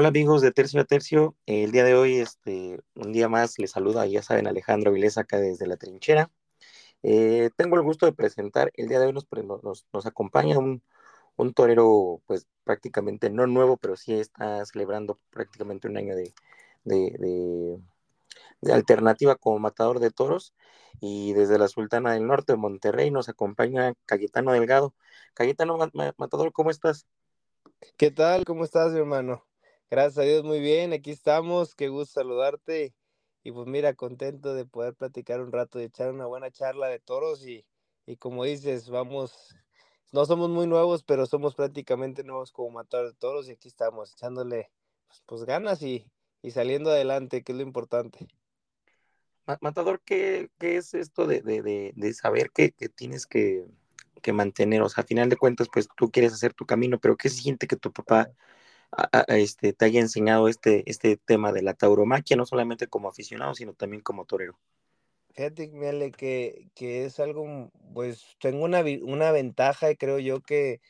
Hola amigos de Tercio a Tercio, el día de hoy, este, un día más, les saluda, ya saben, Alejandro Vilés acá desde la trinchera. Eh, tengo el gusto de presentar, el día de hoy nos, nos, nos acompaña un, un, torero, pues prácticamente no nuevo, pero sí está celebrando prácticamente un año de, de, de, de alternativa como matador de toros. Y desde la Sultana del Norte de Monterrey nos acompaña Cayetano Delgado. Cayetano Matador, ¿cómo estás? ¿Qué tal? ¿Cómo estás, mi hermano? Gracias a Dios, muy bien, aquí estamos, qué gusto saludarte. Y pues mira, contento de poder platicar un rato, de echar una buena charla de toros y, y como dices, vamos, no somos muy nuevos, pero somos prácticamente nuevos como matar de toros y aquí estamos echándole pues, ganas y, y, saliendo adelante, que es lo importante. Matador, ¿qué, qué es esto de, de, de, saber que, que tienes que, que, mantener? O sea, a final de cuentas, pues tú quieres hacer tu camino, pero ¿qué siente que tu papá este, te haya enseñado este, este tema de la tauromaquia, no solamente como aficionado, sino también como torero? Fíjate, Miele, que, que es algo, pues tengo una, una ventaja y creo yo que,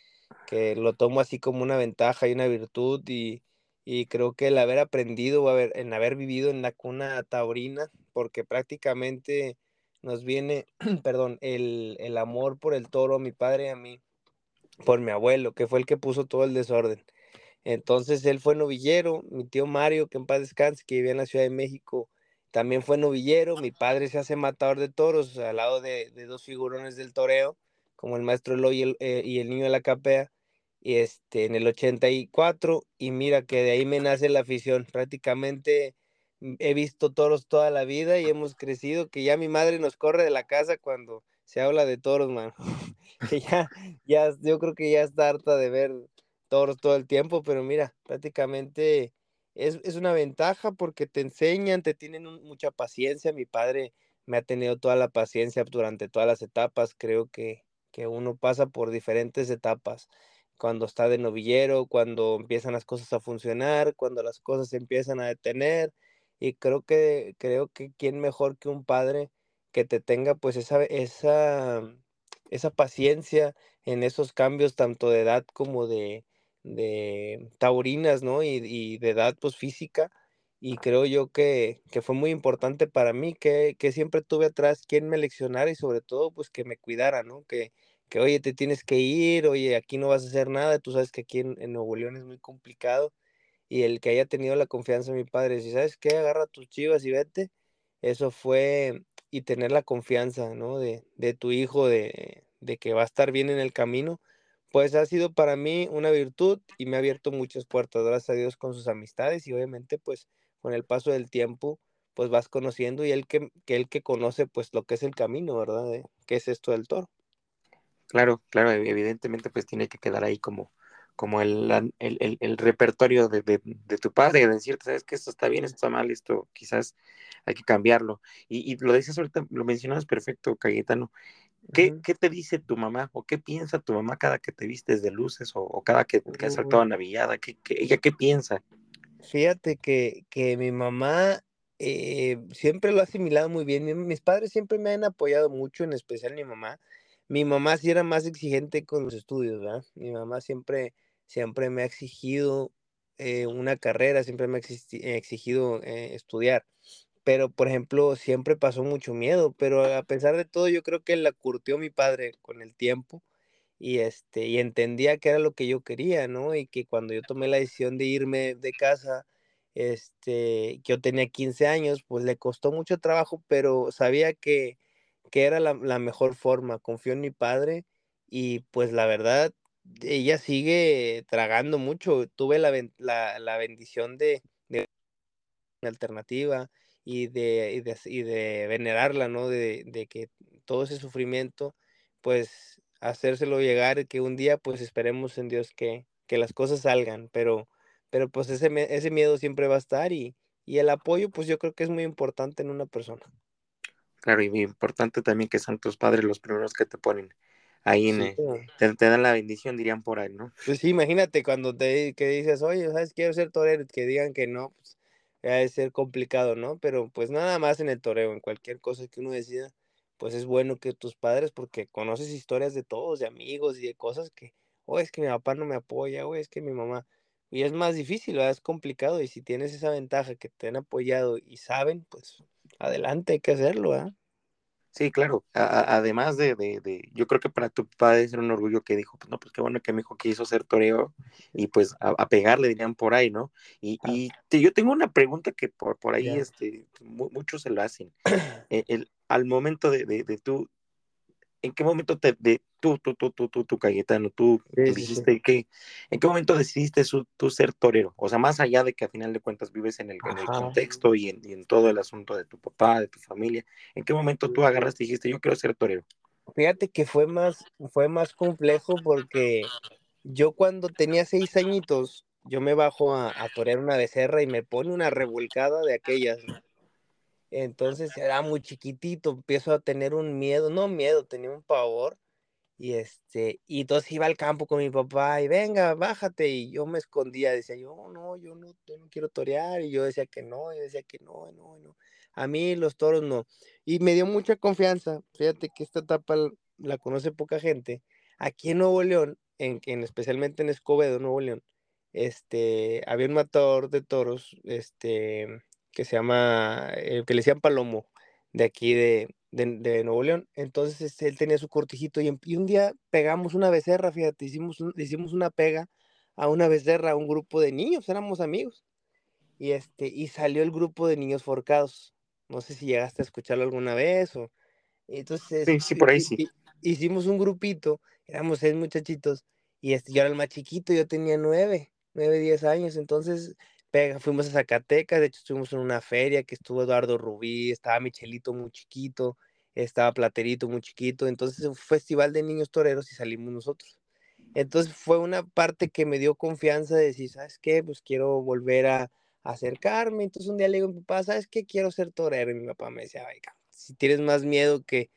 que lo tomo así como una ventaja y una virtud y, y creo que el haber aprendido, haber, en haber vivido en la cuna taurina, porque prácticamente nos viene, perdón, el, el amor por el toro, mi padre y a mí, por mi abuelo, que fue el que puso todo el desorden. Entonces él fue novillero, mi tío Mario, que en paz descanse, que vivía en la Ciudad de México, también fue novillero, mi padre se hace matador de toros al lado de, de dos figurones del toreo, como el maestro Eloy y el, eh, y el niño de la capea, y este, en el 84, y mira que de ahí me nace la afición, prácticamente mm, he visto toros toda la vida y hemos crecido, que ya mi madre nos corre de la casa cuando se habla de toros, man, que ya, ya, yo creo que ya está harta de ver todo el tiempo, pero mira, prácticamente es, es, una ventaja porque te enseñan, te tienen mucha paciencia. Mi padre me ha tenido toda la paciencia durante todas las etapas. Creo que, que uno pasa por diferentes etapas. Cuando está de novillero, cuando empiezan las cosas a funcionar, cuando las cosas se empiezan a detener. Y creo que, creo que quién mejor que un padre que te tenga pues esa, esa, esa paciencia en esos cambios tanto de edad como de, de taurinas, ¿no? Y, de edad, pues física. Y creo yo que, que fue muy importante para mí, que, que, siempre tuve atrás quien me leccionara y sobre todo, pues que me cuidara, ¿no? Que, que, oye, te tienes que ir, oye, aquí no vas a hacer nada, tú sabes que aquí en, en Nuevo León es muy complicado. Y el que haya tenido la confianza de mi padre, si sabes qué, agarra tus chivas y vete, eso fue, y tener la confianza, ¿no? De, de tu hijo, de, de que va a estar bien en el camino, pues ha sido para mí una virtud y me ha abierto muchas puertas, gracias a Dios, con sus amistades y obviamente pues con el paso del tiempo pues vas conociendo y el que, que el que conoce pues lo que es el camino, ¿verdad? De, ¿Qué es esto del toro? Claro, claro, evidentemente pues tiene que quedar ahí como, como el, el, el, repertorio de, de, tu padre, de decirte, sabes que esto está bien, esto está mal, esto quizás hay que cambiarlo. Y, lo dices ahorita, lo mencionabas perfecto, Cayetano, ¿Qué, uh -huh. ¿Qué, te dice tu mamá o qué piensa tu mamá cada que te vistes de luces o, o cada que, que has saltado a Navillada? ¿Qué, qué, ella qué piensa? Fíjate que, que mi mamá eh, siempre lo ha asimilado muy bien. Mis padres siempre me han apoyado mucho, en especial mi mamá. Mi mamá sí era más exigente con los estudios, ¿verdad? Mi mamá siempre, siempre me ha exigido eh, una carrera, siempre me ha exigido eh, estudiar pero por ejemplo, siempre pasó mucho miedo, pero a pesar de todo, yo creo que la curtió mi padre con el tiempo y este y entendía que era lo que yo quería, ¿no? Y que cuando yo tomé la decisión de irme de casa, este, que yo tenía 15 años, pues le costó mucho trabajo, pero sabía que, que era la, la mejor forma, confió en mi padre y pues la verdad, ella sigue tragando mucho, tuve la, la, la bendición de, de alternativa, y de, y de, y de venerarla, ¿no? De, de, que todo ese sufrimiento, pues hacérselo llegar, que un día, pues esperemos en Dios que, que las cosas salgan, pero, pero pues ese, ese miedo siempre va a estar y, y el apoyo, pues yo creo que es muy importante en una persona. Claro, y muy importante también que sean tus padres los primeros que te ponen ahí, sí, te, te, dan la bendición, dirían por ahí, ¿no? Pues sí, imagínate cuando te que dices, oye, ¿sabes? Quiero ser torero, que digan que no, pues ha de ser complicado, ¿no? Pero pues nada más en el toreo, en cualquier cosa que uno decida, pues es bueno que tus padres, porque conoces historias de todos, de amigos y de cosas que, oh, es que mi papá no me apoya, o es que mi mamá, y es más difícil, es complicado, y si tienes esa ventaja que te han apoyado y saben, pues adelante, hay que hacerlo, ¿ah? Sí, claro. además de, de, yo creo que para tu padre es un orgullo que dijo, pues no, pues qué bueno que mi hijo quiso ser toreo y pues a, pegarle dirían por ahí, ¿no? Y, y yo tengo una pregunta que por, por ahí este, muchos se lo hacen. E, el, al momento de, de, de tú ¿en qué momento te, de, tú, tú, tú, tú, tú, tú, Cayetano, tú dijiste que, en qué momento decidiste tú ser torero? O sea, más allá de que a final de cuentas vives en el, en el contexto y en, y en, todo el asunto de tu papá, de tu familia, ¿en qué momento tú agarraste y dijiste, yo quiero ser torero? Fíjate que fue más, fue más complejo porque yo cuando tenía seis añitos, yo me bajo a, a torear una becerra y me pone una revolcada de aquellas, entonces era muy chiquitito, empiezo a tener un miedo, no miedo, tenía un pavor. Y este, y entonces iba al campo con mi papá y venga, bájate. Y yo me escondía, decía yo, no, yo no, no quiero torear. Y yo decía que no, yo decía que no, no, no. A mí los toros no. Y me dio mucha confianza. Fíjate que esta etapa la conoce poca gente. Aquí en Nuevo León, en, en especialmente en Escobedo, Nuevo León, este, había un matador de toros, este, que se llama, eh, que le decían Palomo, de aquí de, de, Nuevo León. Entonces este, él tenía su cortijito y, y, un día pegamos una becerra, fíjate, hicimos, hicimos una pega a una becerra, a un grupo de niños, éramos amigos. Y, este, y salió el grupo de niños forcados. No sé si llegaste a escucharlo alguna vez o... Entonces, sí, sí, por ahí sí. Hicimos un grupito, éramos seis muchachitos, y este, yo era el más chiquito, yo tenía nueve, nueve, diez años, entonces fuimos a Zacatecas, de hecho estuvimos en una feria que estuvo Eduardo Rubí, estaba Michelito muy chiquito, estaba Platerito muy chiquito, entonces un festival de niños toreros y salimos nosotros. Entonces fue una parte que me dio confianza de decir, ¿sabes qué? Pues quiero volver a, acercarme. Entonces un día le digo a mi papá, ¿sabes qué? Quiero ser torero. Y mi papá me decía, Ay, si tienes más miedo que,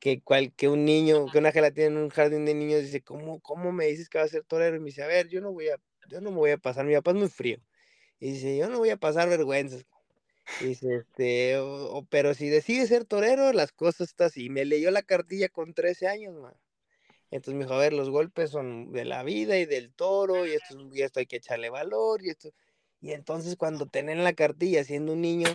que, cual, que un niño, que una gelatina en un jardín de niños, dice, ¿cómo, ¿cómo me dices que va a ser torero? Y me dice, a ver, yo no voy a, yo no me voy a pasar, mi papá es muy frío. Y dice, yo no voy a pasar vergüenzas. dice, este, pero si decides ser torero, las cosas están así. Me leyó la cartilla con 13 años, man. Entonces me dijo, a ver, los golpes son de la vida y del toro, y esto, y esto hay que echarle valor, y esto. Y entonces cuando tienen la cartilla siendo un niño,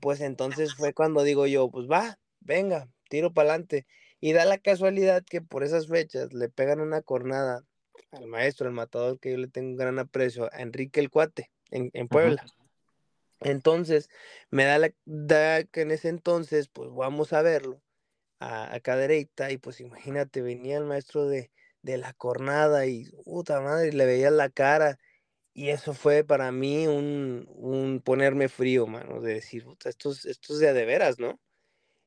pues entonces fue cuando digo yo, pues va, venga, tiro para adelante. Y da la casualidad que por esas fechas le pegan una cornada al maestro, al matador, que yo le tengo un gran aprecio, a Enrique el Cuate en, Puebla. Entonces, me da la da que en ese entonces, pues vamos a verlo a, a Cadereyta, y pues imagínate, venía el maestro de, de la cornada y puta madre, le veía la cara. Y eso fue para mí un, un ponerme frío, mano, de decir, puta, esto, es, esto es de, de veras, ¿no?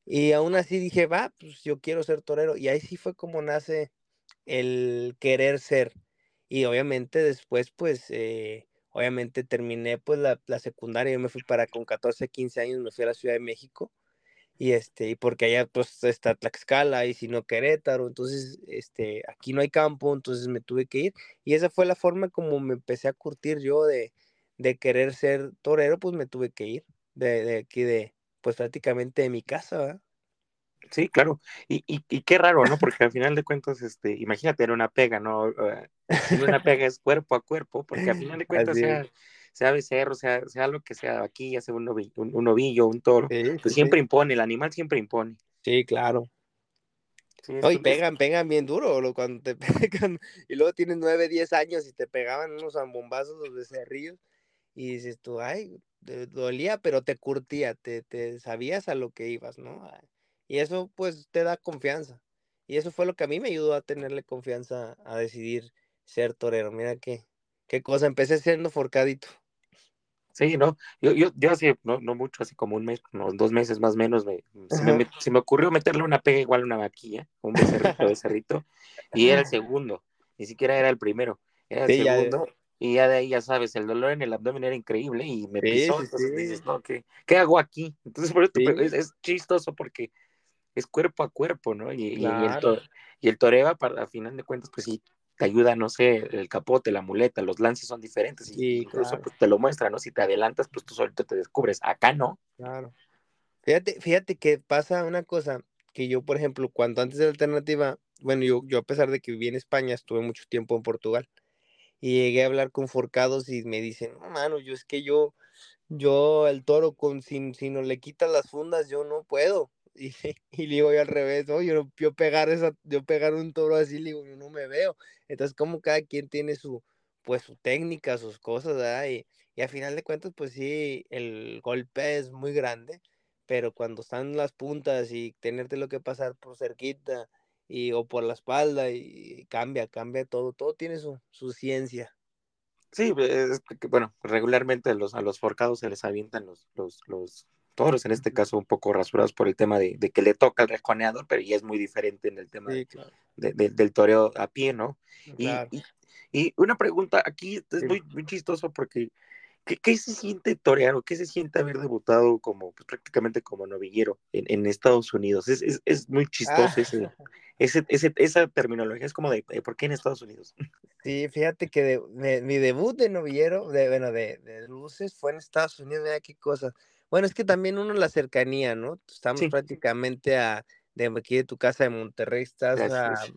Y aún así dije, va, pues yo quiero ser torero. Y ahí sí fue como nace el querer ser. Y obviamente después, pues, eh, obviamente terminé pues la, la, secundaria, yo me fui para con 14, 15 años, me fui a la Ciudad de México y este, y porque allá pues está Tlaxcala y si no Querétaro, entonces este, aquí no hay campo, entonces me tuve que ir y esa fue la forma como me empecé a curtir yo de, de querer ser torero, pues me tuve que ir de, de aquí de, pues prácticamente de mi casa, ¿verdad? Sí, claro. Y, y, y, qué raro, ¿no? Porque al final de cuentas, este, imagínate, era una pega, ¿no? Uh, una pega es cuerpo a cuerpo, porque al final de cuentas, sea, sea becerro, sea, sea lo que sea, aquí ya sea un novillo, un, un, ovillo, un toro, sí, pues sí, siempre impone, el animal siempre impone. Sí, claro. No, y pegan, pegan bien duro cuando te pegan, y luego tienes nueve, diez años y te pegaban unos zambombazos los becerrillos, y dices tú, ay, dolía, pero te curtía, te, te sabías a lo que ibas, ¿no? Y eso pues te da confianza. Y eso fue lo que a mí me ayudó a tenerle confianza a decidir ser torero. Mira qué, qué cosa, empecé siendo forcadito. Sí, no, yo, yo, yo así, no, no mucho, así como un mes, unos dos meses más o menos, me, se, me, se, me, ocurrió meterle una pega igual a una vaquilla, un becerrito, becerrito, y era el segundo, ni siquiera era el primero, era el sí, segundo, ya, y ya de ahí, ya sabes, el dolor en el abdomen era increíble y me sí, pisó, entonces sí. dices, no, ¿qué, ¿qué, hago aquí? Entonces, por eso es, es, chistoso porque es cuerpo a cuerpo, ¿no? Y, claro. y, el, to, y el toreo, para, a final de cuentas, pues sí, te ayuda, no sé, el capote, la muleta, los lances son diferentes, y sí, incluso claro. pues, te lo muestra, ¿no? Si te adelantas, pues tú solito te descubres, acá no. Claro. Fíjate, fíjate que pasa una cosa, que yo, por ejemplo, cuando antes de la alternativa, bueno, yo, yo a pesar de que viví en España, estuve mucho tiempo en Portugal, y llegué a hablar con forcados y me dicen, no, mano, yo es que yo, yo el toro con, si, si no le quitas las fundas, yo no puedo. Y, y le digo yo al revés, ¿no? yo, yo pegar esa, yo pegar un toro así, le digo, yo no me veo. Entonces, como cada quien tiene su, pues su técnica, sus cosas, ¿verdad? Y, y a final de cuentas, pues sí, el golpe es muy grande, pero cuando están las puntas y tenerte lo que pasar por cerquita y o por la espalda y cambia, cambia todo, todo tiene su, su ciencia. Sí, es bueno, regularmente a los, a los forcados se les avientan los, los, los toros, en este caso un poco rasurados por el tema de, de que le toca al rejoneador, pero ya es muy diferente en el tema Sí, claro. de- de- del toreo a pie, ¿no? Y, Claro. y, y una pregunta, aquí es muy, muy chistoso porque ¿qué, qué se siente torear o qué se siente haber debutado como pues, prácticamente como novillero en, en Estados Unidos? Es, es, es muy chistoso Ah, ese, ese, ese- esa terminología, es como de eh, ¿por qué en Estados Unidos? sí, fíjate que de- de- mi debut de novillero, de, bueno, de, de luces fue en Estados Unidos, mira qué cosa. Bueno, es que también uno la cercanía, ¿no? Estamos Sí, prácticamente a, de aquí de tu casa de Monterrey, estás a,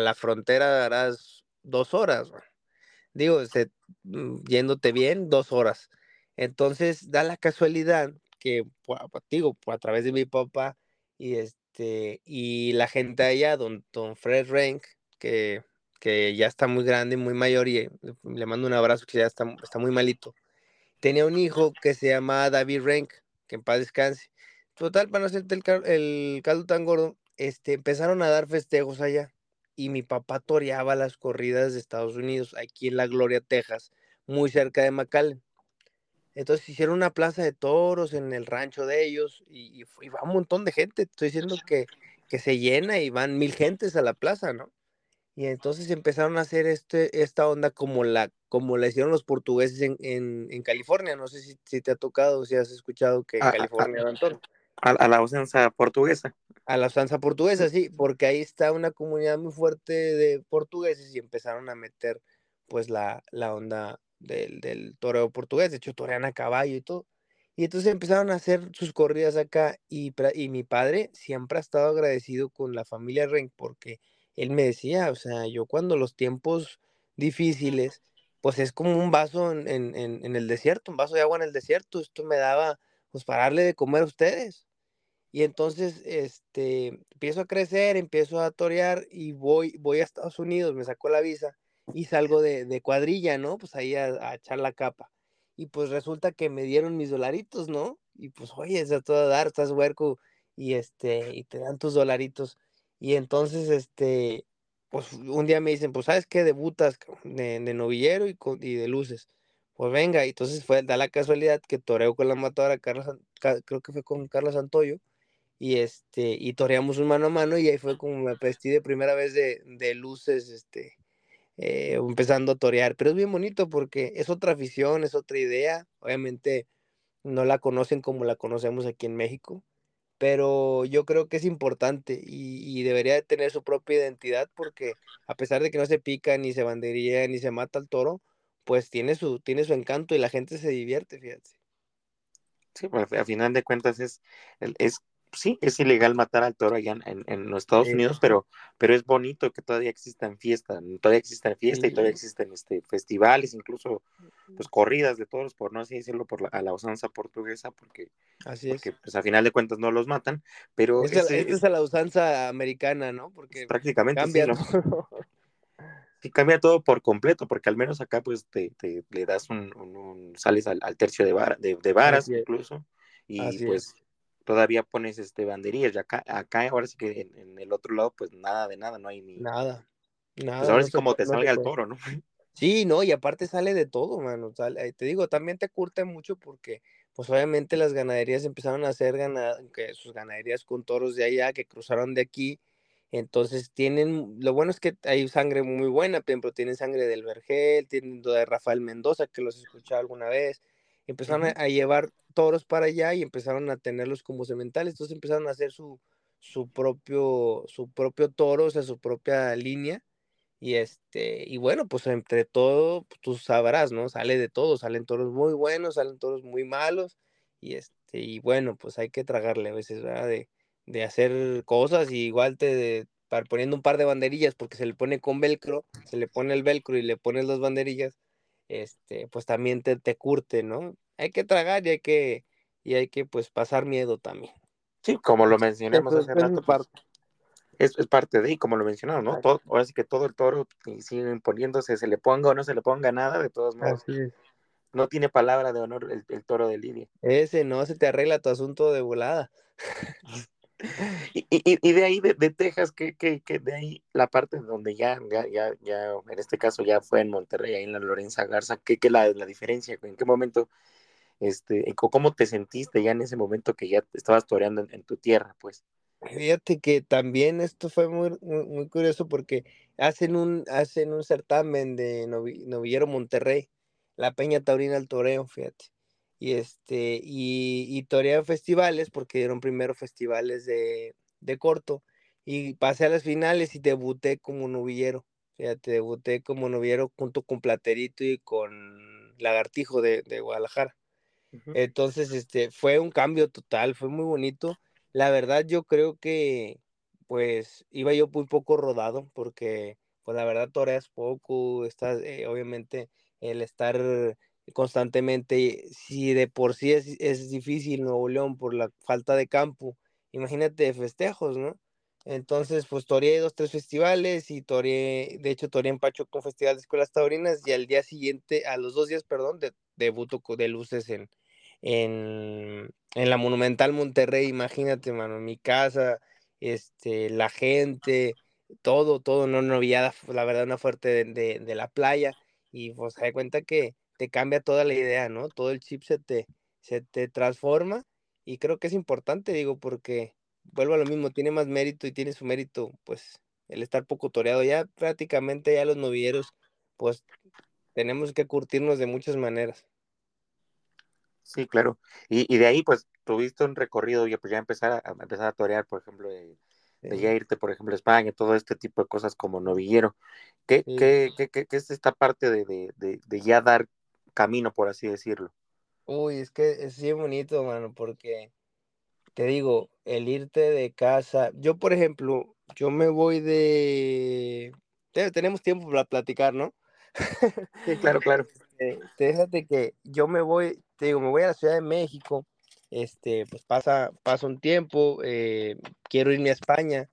la frontera, harás dos horas, güey. digo, se- mm, yéndote bien, dos horas. Entonces, da la casualidad que, digo, a través de mi papá y este, y la gente allá, don, don Fred Rank, que, que ya está muy grande, muy mayor, y eh, le mando un abrazo que ya está, está muy malito. Tenía un hijo que se llama David Rank, que en paz descanse. Total, para no hacerte el, cal- el caldo tan gordo, este, empezaron a dar festejos allá. Y mi papá toreaba las corridas de Estados Unidos, aquí en La Gloria, Texas, muy cerca de McAllen. Entonces hicieron una plaza de toros en el rancho de ellos y, y va un montón de gente. Estoy diciendo que, que se llena y van mil gentes a la plaza, ¿no? Y entonces empezaron a hacer este, esta onda como la, como la hicieron los portugueses en, en, en California. No sé si, si te ha tocado, si has escuchado que en A, California dan toros. a, a la usanza portuguesa. A la usanza portuguesa, sí, porque ahí está una comunidad muy fuerte de portugueses y empezaron a meter pues la, la onda del, del toreo portugués, de hecho torean a caballo y todo. Y entonces empezaron a hacer sus corridas acá y, y mi padre siempre ha estado agradecido con la familia Renk porque él me decía, o sea, yo cuando los tiempos difíciles, pues es como un vaso en, en, en- el desierto, un vaso de agua en el desierto, esto me daba pues para darle de comer a ustedes. Y entonces, este, empiezo a crecer, empiezo a torear y voy, voy a Estados Unidos, me sacó la visa y salgo de, de cuadrilla, ¿no? Pues ahí a, a echar la capa. Y pues resulta que me dieron mis dolaritos, ¿no? Y pues, oye, es a todo dar, estás huerco y este, y te dan tus dolaritos. Y entonces, este, pues un día me dicen, pues, ¿sabes qué? Debutas de, de novillero y, y de luces. Pues venga, y entonces fue, da la casualidad que toreo con la matadora, Carla, creo que fue con Carla Santoyo y este y toreamos un mano a mano y ahí fue como me vestí de primera vez de, de luces este eh, empezando a torear pero es bien bonito porque es otra afición es otra idea obviamente no la conocen como la conocemos aquí en México pero yo creo que es importante y, y debería de tener su propia identidad porque a pesar de que no se pica ni se banderilla ni se mata al toro pues tiene su tiene su encanto y la gente se divierte fíjate. Sí, pues, a final de cuentas es, es, sí, es ilegal matar al toro allá en, en- los Estados Sí, Unidos, pero, pero es bonito que todavía existan fiestas, todavía existan fiesta y todavía sí, existen este, festivales, incluso pues corridas de toros, por no así decirlo, por la, a la usanza portuguesa, porque, así porque es pues a final de cuentas no los matan, pero Esta, ese esta es, a la usanza americana, ¿no? Porque prácticamente sí, cambia ¿no? todo. Sí, cambia todo por completo, porque al menos acá pues te, te- le das un, un- un- sales al, al tercio de, vara- de, de varas Así es, incluso, y así pues es. Todavía pones este banderillas, y acá, acá ahora sí que en, en el otro lado pues nada de nada, no hay ni, Nada, pues nada, ahora no sí se, como te no salga el toro, ¿no? Sí, no, y aparte sale de todo, mano. sale- eh, te digo, también te curte mucho porque, pues obviamente las ganaderías empezaron a hacer gana- que sus ganaderías con toros de allá que cruzaron de aquí. Entonces tienen, lo bueno es que hay sangre muy buena, ejemplo, tienen sangre del Vergel, tienen de Rafael Mendoza, que los he escuchado alguna vez. Empezaron a, llevar toros para allá y empezaron a tenerlos como sementales. Entonces empezaron a hacer su, su propio, su propio toro, o sea, su propia línea. Y este, y bueno, pues entre todo, pues, tú sabrás, ¿no? Sale de todo, salen toros muy buenos, salen toros muy malos, y este, y bueno, pues hay que tragarle a veces, ¿verdad? De, de hacer cosas y igual te, poniendo un par de banderillas, porque se le pone con velcro, se le pone el velcro y le pones las banderillas, este, pues también te, te curte, ¿no? Hay que tragar y hay que, y hay que pues pasar miedo también. Sí, como lo mencionamos hace rato, pues, es, es, parte de, y como lo mencionamos, ¿no? Todo, ahora sí que todo el toro sigue imponiéndose, se le ponga o no se le ponga nada, de todos modos. No tiene palabra de honor el, el, toro de Lidia. Ese no se te arregla tu asunto de volada. y, de ahí, de, Texas, que, que, que, de ahí la parte donde ya, ya, ya, ya, en este caso ya fue en Monterrey, ahí en la Lorenza Garza, ¿qué, qué la, diferencia? ¿En qué momento, este, cómo te sentiste ya en ese momento que ya estabas toreando en, tu tierra, pues? Fíjate que también esto fue muy, muy, curioso porque hacen un, hacen un certamen de novi, novillero Monterrey, la Peña Taurina al Toreo, fíjate. Y este, y, y torean festivales, porque dieron primero festivales de, de corto, y pasé a las finales y debuté como novillero. Fíjate, debuté como novillero junto con Platerito y con Lagartijo de, de Guadalajara. Uh -huh. Entonces, este, fue un cambio total, fue muy bonito la verdad yo creo que pues iba yo muy poco rodado porque pues la verdad toreas poco, estás eh, obviamente el estar constantemente, si de por sí es, es, difícil Nuevo León por la falta de campo, imagínate festejos, ¿no? Entonces, pues toreé dos, tres festivales y toreé, de hecho toreé en Pacho con Festival de Escuelas Taurinas y al día siguiente, a los dos días, perdón, de, debuto de luces en, en, en la Monumental Monterrey, imagínate, mano, mi casa, este, la gente, todo, todo, no noviada, la verdad, una fuerte de, de, de, la playa, y pues se da cuenta que te cambia toda la idea, ¿no? Todo el chip se te, se te transforma, y creo que es importante, digo, porque vuelvo a lo mismo, tiene más mérito y tiene su mérito, pues, el estar poco toreado, ya prácticamente ya los novilleros, pues, tenemos que curtirnos de muchas maneras. Sí, claro. Y, y, de ahí, pues, tuviste un recorrido y pues ya empezar a, a empezar a torear, por ejemplo, de, de, ya irte, por ejemplo, a España, todo este tipo de cosas como novillero. ¿Qué, sí. qué, qué, qué, qué es esta parte de, de, de, ya dar camino, por así decirlo? Uy, es que es bien bonito, mano, porque te digo, el irte de casa, yo, por ejemplo, yo me voy de... Tenemos tiempo para platicar, ¿no? Sí, claro, claro. Este, fíjate que yo me voy, te digo, me voy a la Ciudad de México, este, pues pasa, pasa un tiempo, eh, quiero irme a España,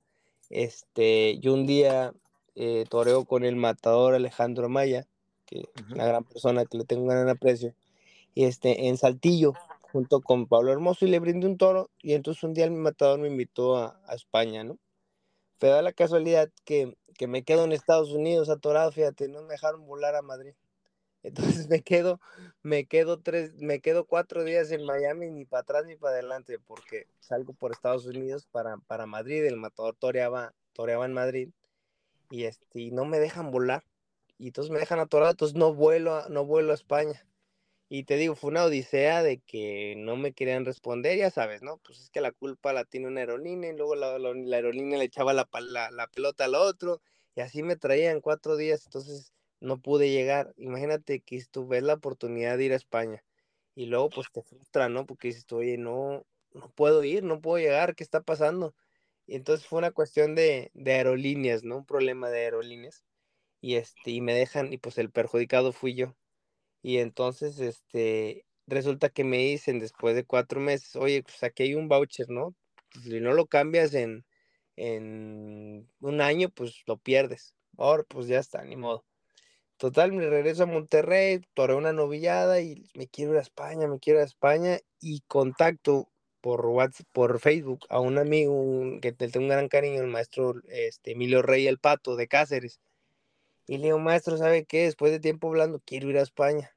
este, yo un día eh, toreo con el matador Alejandro Maya, que uh -huh. una gran persona que le tengo un gran aprecio, y este, en Saltillo, junto con Pablo Hermoso, y le brindé un toro, y entonces un día el matador me invitó a, a España, ¿no? Pero da la casualidad que, que, me quedo en Estados Unidos atorado, fíjate, no me dejaron volar a Madrid. Entonces me quedo, me quedo tres, me quedo cuatro días en Miami, ni para atrás ni para adelante, porque salgo por Estados Unidos para, para Madrid, el matador toreaba, toreaba en Madrid, y este, y no me dejan volar, y entonces me dejan atorado, entonces no vuelo a, no vuelo a España. Y te digo, fue una odisea de que no me querían responder, ya sabes, ¿no? Pues es que la culpa la tiene una aerolínea y luego la, aerolínea le echaba la, la, pelota al otro y así me traían cuatro días, entonces no pude llegar. Imagínate que ves la oportunidad de ir a España y luego pues te frustra, ¿no? Porque dices, oye, no, no puedo ir, no puedo llegar, ¿qué está pasando? Y entonces fue una cuestión de aerolíneas, ¿no? Un problema de aerolíneas. Y, este, y me dejan, y pues el perjudicado fui yo. Y entonces, este, resulta que me dicen después de cuatro meses, oye, pues aquí hay un voucher, ¿no? Pues, si no lo cambias en, en un año, pues lo pierdes. Ahora, pues ya está, ni modo. Total, me regreso a Monterrey, toré una novillada y me quiero ir a España, me quiero ir a España y contacto por WhatsApp, por Facebook a un amigo que tengo un gran cariño, el maestro este, Emilio Rey el Pato de Cáceres. Y le digo, maestro, ¿sabe qué? Después de tiempo hablando, quiero ir a España.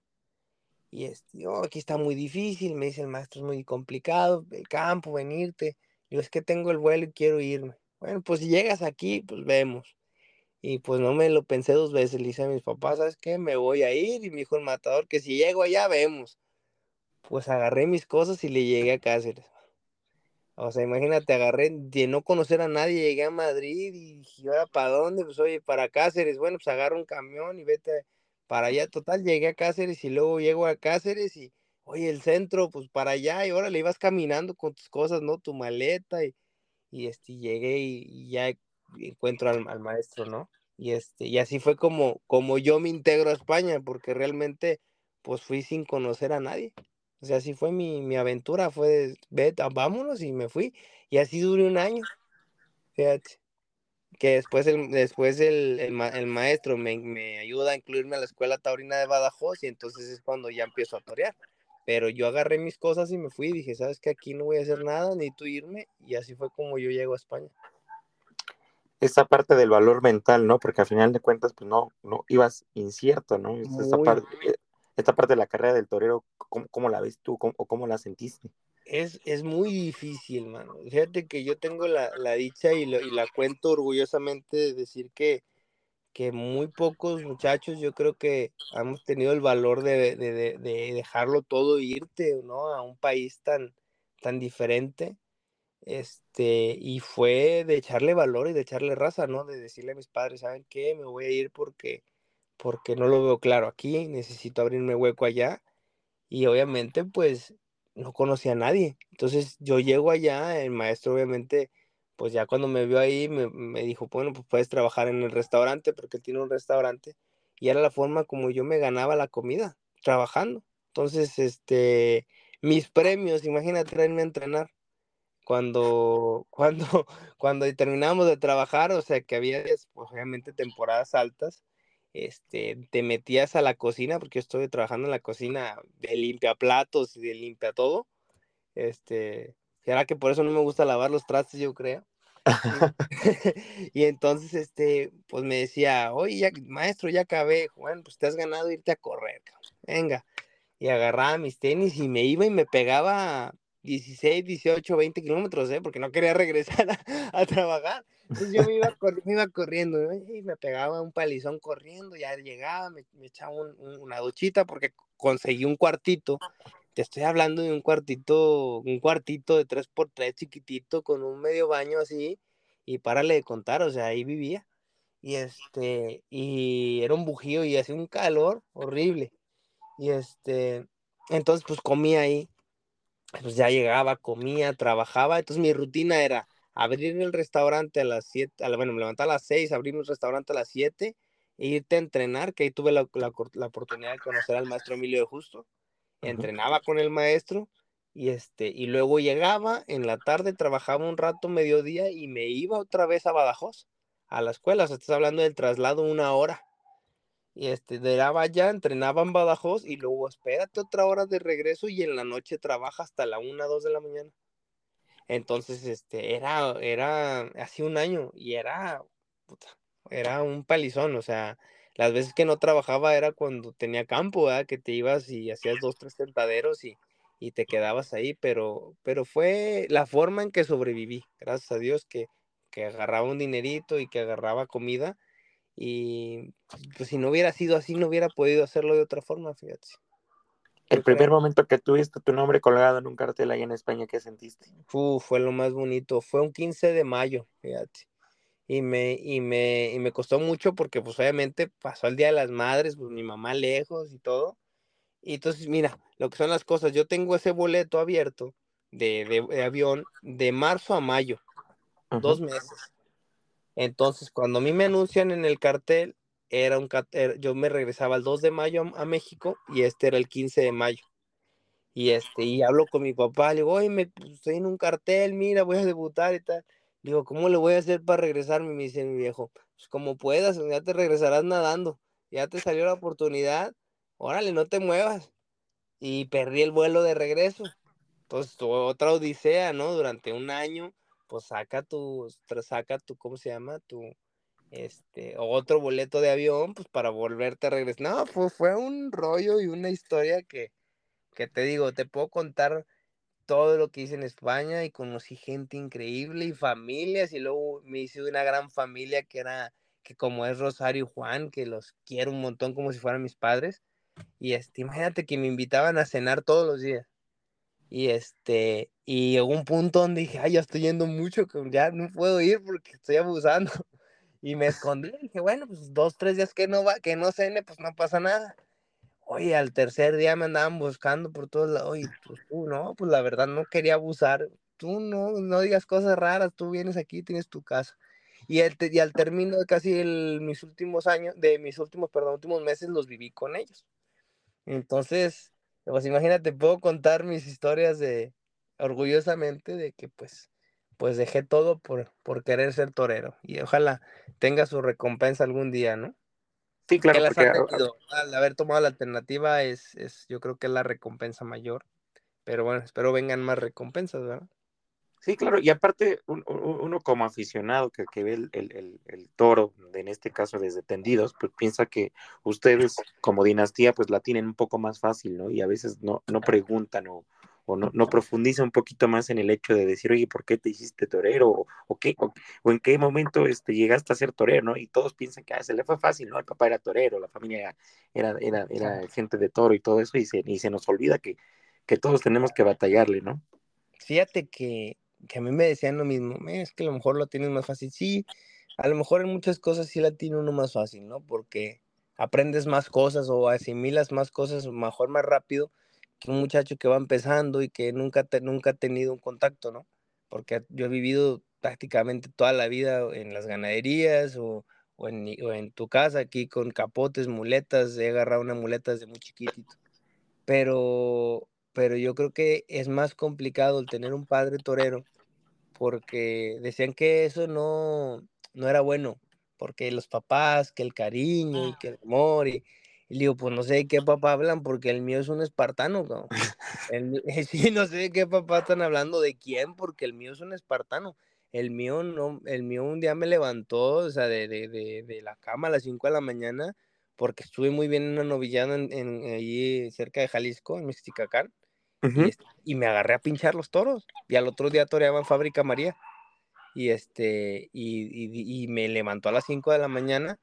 Y este, oh, aquí está muy difícil, me dice el maestro, es muy complicado, el campo, venirte. Digo, es que tengo el vuelo y quiero irme. Bueno, pues si llegas aquí, pues vemos. Y pues no me lo pensé dos veces, le dije a mis papás, ¿sabes qué? Me voy a ir. Y me dijo el matador que si llego allá, vemos. Pues agarré mis cosas y le llegué a Cáceres. O sea, imagínate, agarré de no conocer a nadie, llegué a Madrid y dije, ¿ahora para dónde? Pues oye, para Cáceres, bueno, pues agarra un camión y vete para allá. Total, llegué a Cáceres y luego llego a Cáceres y, oye, el centro, pues para allá, y ahora le ibas caminando con tus cosas, ¿no? Tu maleta y, y este, llegué y, y ya encuentro al, al, maestro, ¿no? Y, este, y así fue como, como yo me integro a España, porque realmente pues fui sin conocer a nadie. O sea, así fue mi, mi aventura, fue, ve, vámonos y me fui. Y así duré un año. Fíjate. Que después el, después el, el, el maestro me, me, ayuda a incluirme a la escuela taurina de Badajoz y entonces es cuando ya empiezo a torear. Pero yo agarré mis cosas y me fui y dije, ¿sabes que Aquí no voy a hacer nada, necesito irme. Y así fue como yo llego a España. Esa parte del valor mental, ¿no? Porque al final de cuentas, pues no, no ibas incierto, ¿no? Esa parte, esta parte de la carrera del torero, ¿cómo, cómo la ves tú ¿Cómo, o cómo la sentiste? Es, es muy difícil, mano. Fíjate que yo tengo la, la dicha y, lo, y, la cuento orgullosamente de decir que, que muy pocos muchachos, yo creo que hemos tenido el valor de, de, de, de dejarlo todo e irte, ¿no? A un país tan, tan diferente. Este, y fue de echarle valor y de echarle raza, ¿no? De decirle a mis padres, ¿saben qué? Me voy a ir porque porque no lo veo claro aquí, necesito abrirme hueco allá y obviamente pues no conocía a nadie. Entonces yo llego allá, el maestro obviamente pues ya cuando me vio ahí me, me dijo, bueno, pues puedes trabajar en el restaurante porque él tiene un restaurante y era la forma como yo me ganaba la comida, trabajando. Entonces, este, mis premios, imagínate traerme a entrenar. Cuando, cuando, cuando de trabajar, o sea que había, pues, obviamente, temporadas altas, este, te metías a la cocina, porque yo estoy trabajando en la cocina de limpia platos y de limpia todo. Este, será que por eso no me gusta lavar los trastes, yo creo. y entonces, este, pues me decía, oye, ya, maestro, ya acabé. Bueno, pues te has ganado irte a correr, venga. Y agarraba mis tenis y me iba y me pegaba 16, 18, 20 kilómetros, ¿eh? porque no quería regresar a, a trabajar. Entonces yo me iba, me iba corriendo y me pegaba un palizón corriendo, ya llegaba, me, me echaba un, una duchita porque conseguí un cuartito. Te estoy hablando de un cuartito, un cuartito de 3x3 chiquitito con un medio baño así y párale de contar, o sea, ahí vivía. Y este, y era un bujío y hacía un calor horrible. Y este, entonces pues comía ahí pues ya llegaba, comía, trabajaba, entonces mi rutina era abrir el restaurante a las 7, bueno, me levantaba a las 6, abrir el restaurante a las 7 e irte a entrenar, que ahí tuve la, la, la, oportunidad de conocer al maestro Emilio de Justo, entrenaba con el maestro y este y luego llegaba en la tarde trabajaba un rato mediodía y me iba otra vez a Badajoz a la escuela, o sea, estás hablando del traslado una hora. Y este, llegaba ya, entrenaba en Badajoz y luego espérate otra hora de regreso y en la noche trabaja hasta la una, dos de la mañana. Entonces, este, era, era, hace un año y era, puta, era un palizón, o sea, las veces que no trabajaba era cuando tenía campo. Que te ibas y hacías dos, tres tentaderos y, y te quedabas ahí, pero, pero fue la forma en que sobreviví, gracias a Dios que, que agarraba un dinerito y que agarraba comida y pues si no hubiera sido así, no hubiera podido hacerlo de otra forma, fíjate. El primer momento que tuviste tu nombre colgado en un cartel ahí en España, ¿qué sentiste? Uf, fue lo más bonito. Fue un 15 de mayo, fíjate. Y me, y me, y me costó mucho porque pues obviamente pasó el Día de las Madres, pues mi mamá lejos y todo. Y entonces, mira, lo que son las cosas, yo tengo ese boleto abierto de, de, de avión de marzo a mayo, uh -huh. dos meses. Entonces, cuando a mí me anuncian en el cartel, era un yo me regresaba el 2 de mayo a, México y este era el 15 de mayo. Y este, y hablo con mi papá, le digo, oye, me pues, estoy en un cartel, mira, voy a debutar y tal. Digo, ¿cómo le voy a hacer para regresarme? Me dice mi viejo, pues como puedas, ya te regresarás nadando. Ya te salió la oportunidad, órale, no te muevas. Y perdí el vuelo de regreso. Entonces, otra odisea, ¿no? Durante un año pues saca tu, saca tu, ¿cómo se llama? Tu, este, otro boleto de avión, pues para volverte a regresar. No, fue, fue un rollo y una historia que, que te digo, te puedo contar todo lo que hice en España y conocí gente increíble y familias y luego me hice una gran familia que era, que como es Rosario y Juan, que los quiero un montón como si fueran mis padres. Y este, imagínate que me invitaban a cenar todos los días. Y este, y llegó un punto donde dije, ay, ya estoy yendo mucho, ya no puedo ir porque estoy abusando. Y me escondí, y dije, bueno, pues dos, tres días que no va, que no cene, pues no pasa nada. Oye, al tercer día me andaban buscando por todos lados, oye, pues tú no, pues la verdad no quería abusar, tú no, no digas cosas raras, tú vienes aquí, tienes tu casa. y, el, y al término de casi el, mis últimos años, de mis últimos, perdón, últimos meses los viví con ellos. Entonces, pues imagínate, puedo contar mis historias de orgullosamente de que pues pues dejé todo por, por querer ser torero y ojalá tenga su recompensa algún día, ¿no? Sí, claro. porque, al haber tomado la alternativa es, es, yo creo que es la recompensa mayor. Pero bueno, espero vengan más recompensas, ¿verdad? Sí, claro, y aparte uno como aficionado que, que ve el, el, el, toro, en este caso desde tendidos, pues piensa que ustedes como dinastía pues la tienen un poco más fácil, ¿no? Y a veces no, no preguntan o, o no, no, profundiza un poquito más en el hecho de decir, oye, ¿por qué te hiciste torero? ¿O, qué? O, en qué momento este, llegaste a ser torero, ¿no? Y todos piensan que ah, se le fue fácil, ¿no? El papá era torero, la familia era, era, era, gente de toro y todo eso, y se, y se nos olvida que, que todos tenemos que batallarle, ¿no? Fíjate que que a mí me decían lo mismo, es que a lo mejor lo tienes más fácil. Sí, a lo mejor en muchas cosas sí la tiene uno más fácil, ¿no? Porque aprendes más cosas o asimilas más cosas mejor, más rápido que un muchacho que va empezando y que nunca, te, nunca ha tenido un contacto, ¿no? Porque yo he vivido prácticamente toda la vida en las ganaderías o, o, en, o en tu casa aquí con capotes, muletas, he agarrado una muleta desde muy chiquitito. Pero pero yo creo que es más complicado el tener un padre torero porque decían que eso no, no era bueno, porque los papás, que el cariño y que el amor, y, digo, pues no sé de qué papá hablan, porque el mío es un espartano, ¿no? el, sí, no sé de qué papá están hablando, de quién, porque el mío es un espartano. El mío no, el mío un día me levantó, o sea, de, de, de, de la cama a las 5 de la mañana, porque estuve muy bien en una novillada en, en, allí cerca de Jalisco, en Mexicacán y, me agarré a pinchar los toros. Y al otro día toreaba en Fábrica María. Y este, y, y, me levantó a las 5 de la mañana.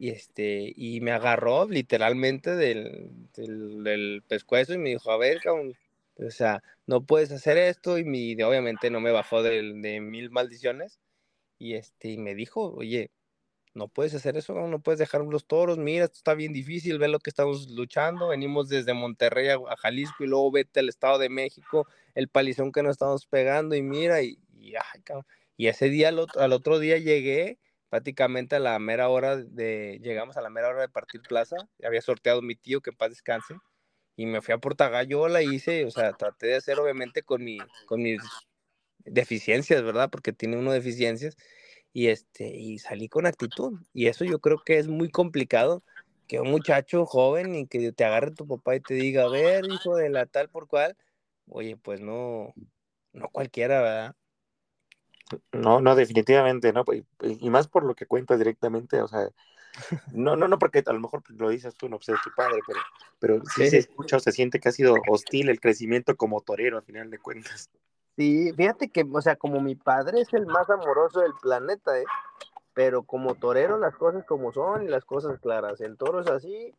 Y este, y me agarró literalmente del, del, pescuezo y me dijo, a ver, cabrón, o sea, no puedes hacer esto. Y mi, obviamente no me bajó de, mil maldiciones. Y este, y me dijo, oye, no puedes hacer eso, no puedes dejar los toros, mira, esto está bien difícil, ve lo que estamos luchando, venimos desde Monterrey a, Jalisco y luego vete al Estado de México, el palizón que nos estamos pegando y mira, y, y, y ese día, al otro, día llegué prácticamente a la mera hora de, llegamos a la mera hora de partir plaza, había sorteado mi tío, que en paz descanse, y me fui a Portagayola y hice, o sea, traté de hacer obviamente con, mi, con mis deficiencias, ¿verdad? Porque tiene uno deficiencias, y este y salí con actitud y eso yo creo que es muy complicado que un muchacho joven y que te agarre tu papá y te diga a ver hijo de la tal por cual oye pues no no cualquiera verdad no no definitivamente no y, más por lo que cuentas directamente o sea no no no porque a lo mejor lo dices tú no pues es tu padre pero pero sí, sí se escucha o se siente que ha sido hostil el crecimiento como torero al final de cuentas Sí, fíjate que, o sea, como mi padre es el más amoroso del planeta, ¿eh? Pero como torero las cosas como son y las cosas claras. El toro es así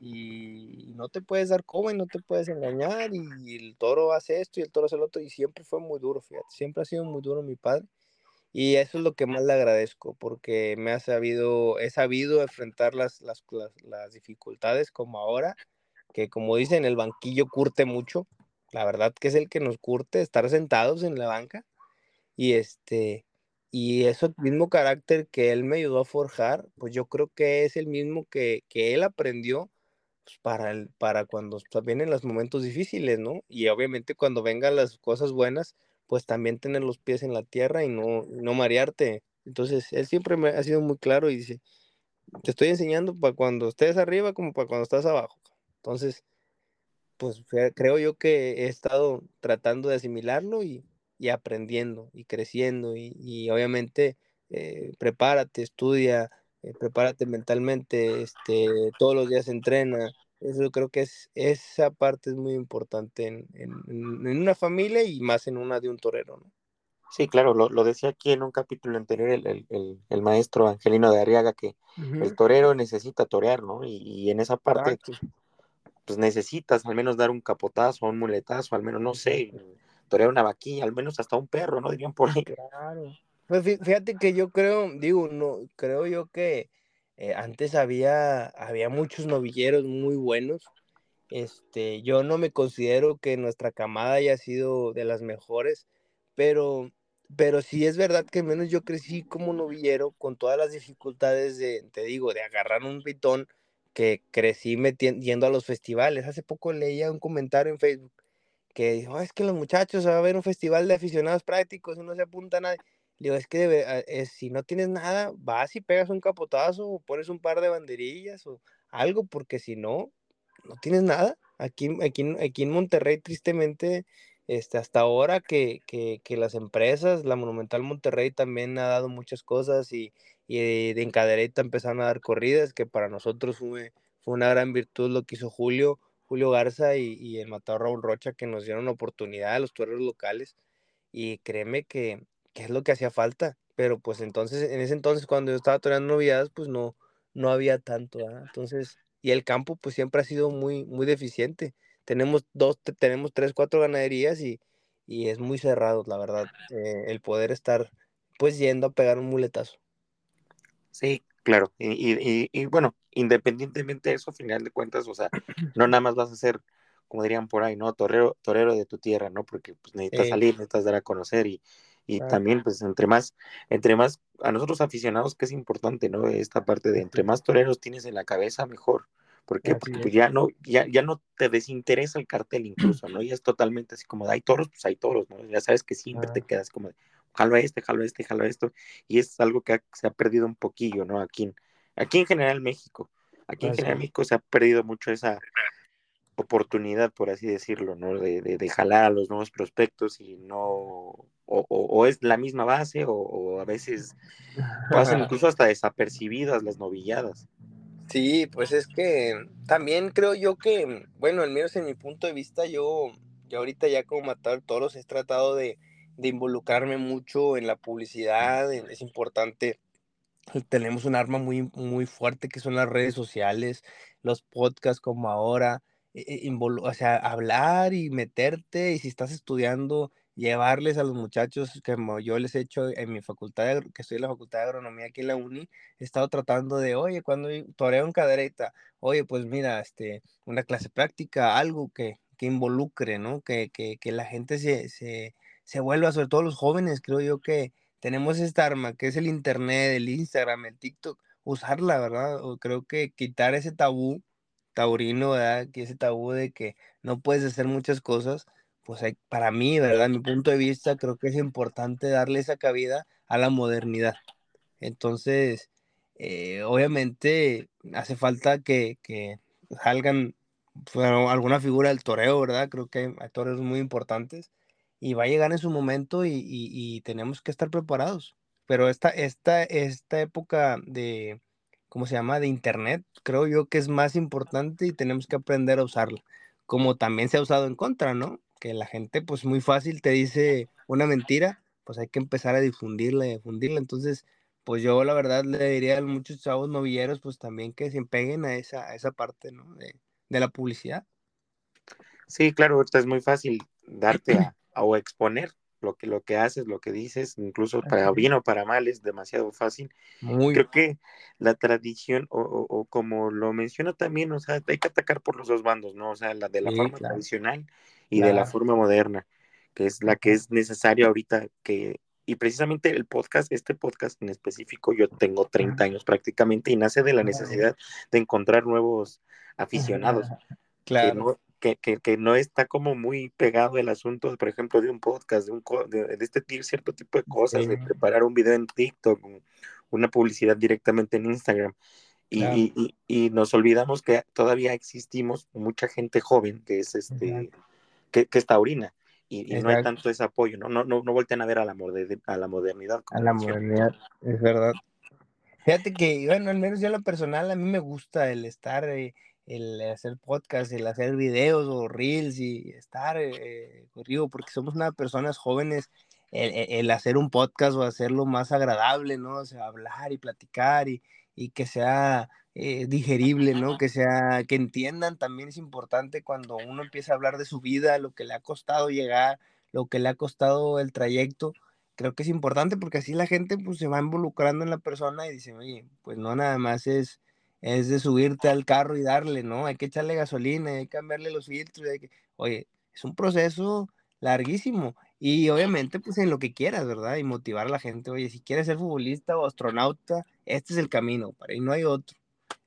y no te puedes dar como y no te puedes engañar y el toro hace esto y el toro hace lo otro y siempre fue muy duro, fíjate. Siempre ha sido muy duro mi padre. Y eso es lo que más le agradezco, porque me ha sabido, he sabido enfrentar las, las, las, las dificultades como ahora, que como dicen, el banquillo curte mucho la verdad que es el que nos curte estar sentados en la banca y este y eso mismo carácter que él me ayudó a forjar, pues yo creo que es el mismo que, que él aprendió pues, para, el, para cuando vienen los momentos difíciles, ¿no? Y obviamente cuando vengan las cosas buenas, pues también tener los pies en la tierra y no, no marearte. Entonces, él siempre me ha sido muy claro y dice, te estoy enseñando para cuando estés arriba como para cuando estás abajo. Entonces, pues creo yo que he estado tratando de asimilarlo y, aprendiendo y creciendo y, obviamente eh, prepárate, estudia, eh, prepárate mentalmente, este, todos los días entrena. Eso creo que es, esa parte es muy importante en, una familia y más en una de un torero, ¿no? Sí, claro, lo, decía aquí en un capítulo anterior el, maestro Angelino de Arriaga, que el torero necesita torear, ¿no? Y, en esa parte, pues necesitas al menos dar un capotazo, un muletazo, al menos, no sé, torear una vaquilla, al menos hasta un perro, ¿no? Dirían por ahí. Claro. Pues fíjate que yo creo, digo, no, creo yo que eh, antes había, había muchos novilleros muy buenos. Este, yo no me considero que nuestra camada haya sido de las mejores, pero pero sí es verdad que menos yo crecí como novillero con todas las dificultades de, te digo, de agarrar un pitón que crecí yendo a los festivales. Hace poco leía un comentario en Facebook que dijo, es que los muchachos va a haber un festival de aficionados prácticos y no se apunta a nadie. Digo, es que eh, si no tienes nada, vas y pegas un capotazo o pones un par de banderillas o algo, porque si no, no tienes nada. Aquí, aquí, aquí en Monterrey, tristemente, este, hasta ahora que, que, que, las empresas, la Monumental Monterrey también ha dado muchas cosas y, y de encadereta empezaron a dar corridas, que para nosotros fue, fue una gran virtud lo que hizo Julio, Julio Garza y, y el matador Raúl Rocha, que nos dieron oportunidad a los toreros locales. Y créeme que, que, es lo que hacía falta. Pero pues entonces, en ese entonces, cuando yo estaba toreando novedades, pues no, no había tanto. Entonces, y el campo pues siempre ha sido muy, muy deficiente. Tenemos dos, tenemos tres, cuatro ganaderías y, y es muy cerrado, la verdad, eh, el poder estar pues yendo a pegar un muletazo. Sí, claro. Y, y, y, bueno, independientemente de eso, al final de cuentas, o sea, no nada más vas a ser, como dirían por ahí, ¿no? Torero, torero de tu tierra, ¿no? Porque pues, necesitas salir, necesitas dar a conocer y, y también, pues, entre más, entre más, a nosotros aficionados, que es importante, ¿no? Esta parte de entre más toreros tienes en la cabeza, mejor. ¿Por qué? Porque pues, ya no, ya, ya no te desinteresa el cartel incluso, ¿no? Ya es totalmente así como de hay toros, pues hay toros, ¿no? Ya sabes que siempre te quedas como de jalo a este, jalo a este, jalo a esto, y es algo que se ha perdido un poquillo, ¿no? Aquí en, aquí en general México, aquí en general México se ha perdido mucho esa oportunidad, por así decirlo, ¿no? De, de, jalar a los nuevos prospectos y no, o, o, es la misma base, o, o, a veces pasan incluso hasta desapercibidas las novilladas. Sí, pues es que también creo yo que, bueno, al menos en mi punto de vista, yo, yo ahorita ya como matar toros he tratado de, de involucrarme mucho en la publicidad, es importante. Tenemos un arma muy, muy fuerte que son las redes sociales, los podcasts como ahora, o sea, hablar y meterte, y si estás estudiando, llevarles a los muchachos, como yo les he hecho en mi facultad, que estoy en la facultad de agronomía aquí en la uni, he estado tratando de, oye, cuando toreo en cadereta, oye, pues mira, este, una clase práctica, algo que, que involucre, ¿no? Que, que, que la gente se, se, se vuelva, sobre todo los jóvenes, creo yo que tenemos esta arma, que es el Internet, el Instagram, el TikTok, usarla, ¿verdad? O creo que quitar ese tabú taurino, ¿verdad? Que ese tabú de que no puedes hacer muchas cosas, pues para mí, ¿verdad? Mi punto de vista, creo que es importante darle esa cabida a la modernidad. Entonces, eh, obviamente hace falta que, que salgan alguna figura del toreo, ¿verdad? Creo que hay, hay toreros muy importantes y va a llegar en su momento y, y, tenemos que estar preparados. Pero esta, esta, esta época de, ¿cómo se llama? De Internet, creo yo que es más importante y tenemos que aprender a usarla. Como también se ha usado en contra, ¿no? Que la gente, pues muy fácil te dice una mentira, pues hay que empezar a difundirla, difundirla. Entonces, pues yo la verdad le diría a muchos chavos novilleros, pues también que se empeguen a esa, a esa parte, ¿no? De, de la publicidad. Sí, claro, es muy fácil darte o exponer lo que, lo que haces, lo que dices, incluso para bien o para mal, es demasiado fácil. Muy Creo que la tradición, o, o, como lo menciona también, o sea, hay que atacar por los dos bandos, ¿no? O sea, la de la forma tradicional y de la forma moderna, que es la que es necesaria ahorita que, y precisamente el podcast, este podcast en específico, yo tengo 30 años prácticamente y nace de la necesidad de encontrar nuevos aficionados. Claro que, que, no está como muy pegado el asunto, por ejemplo, de un podcast, de, un, de, este cierto tipo de cosas, de preparar un video en TikTok, una publicidad directamente en Instagram. Y, y, y, nos olvidamos que todavía existimos mucha gente joven que es este que, que, es taurina y, no hay tanto ese apoyo, ¿no? No, no, no voltean a ver a la, a la modernidad. A la modernidad, es verdad. Fíjate que, bueno, al menos yo lo personal, a mí me gusta el estar eh, el hacer podcast, el hacer videos o reels y estar eh, contigo, porque somos unas personas jóvenes, el, hacer un podcast o hacerlo más agradable, ¿no? O sea, hablar y platicar y, y que sea eh, digerible, ¿no? Que sea, que entiendan también es importante cuando uno empieza a hablar de su vida, lo que le ha costado llegar, lo que le ha costado el trayecto. Creo que es importante porque así la gente pues se va involucrando en la persona y dice, oye, pues no nada más es es de subirte al carro y darle, ¿no? Hay que echarle gasolina, hay que cambiarle los filtros, hay que... oye, es un proceso larguísimo y obviamente pues en lo que quieras, ¿verdad? Y motivar a la gente, oye, si quieres ser futbolista o astronauta, este es el camino, para y no hay otro.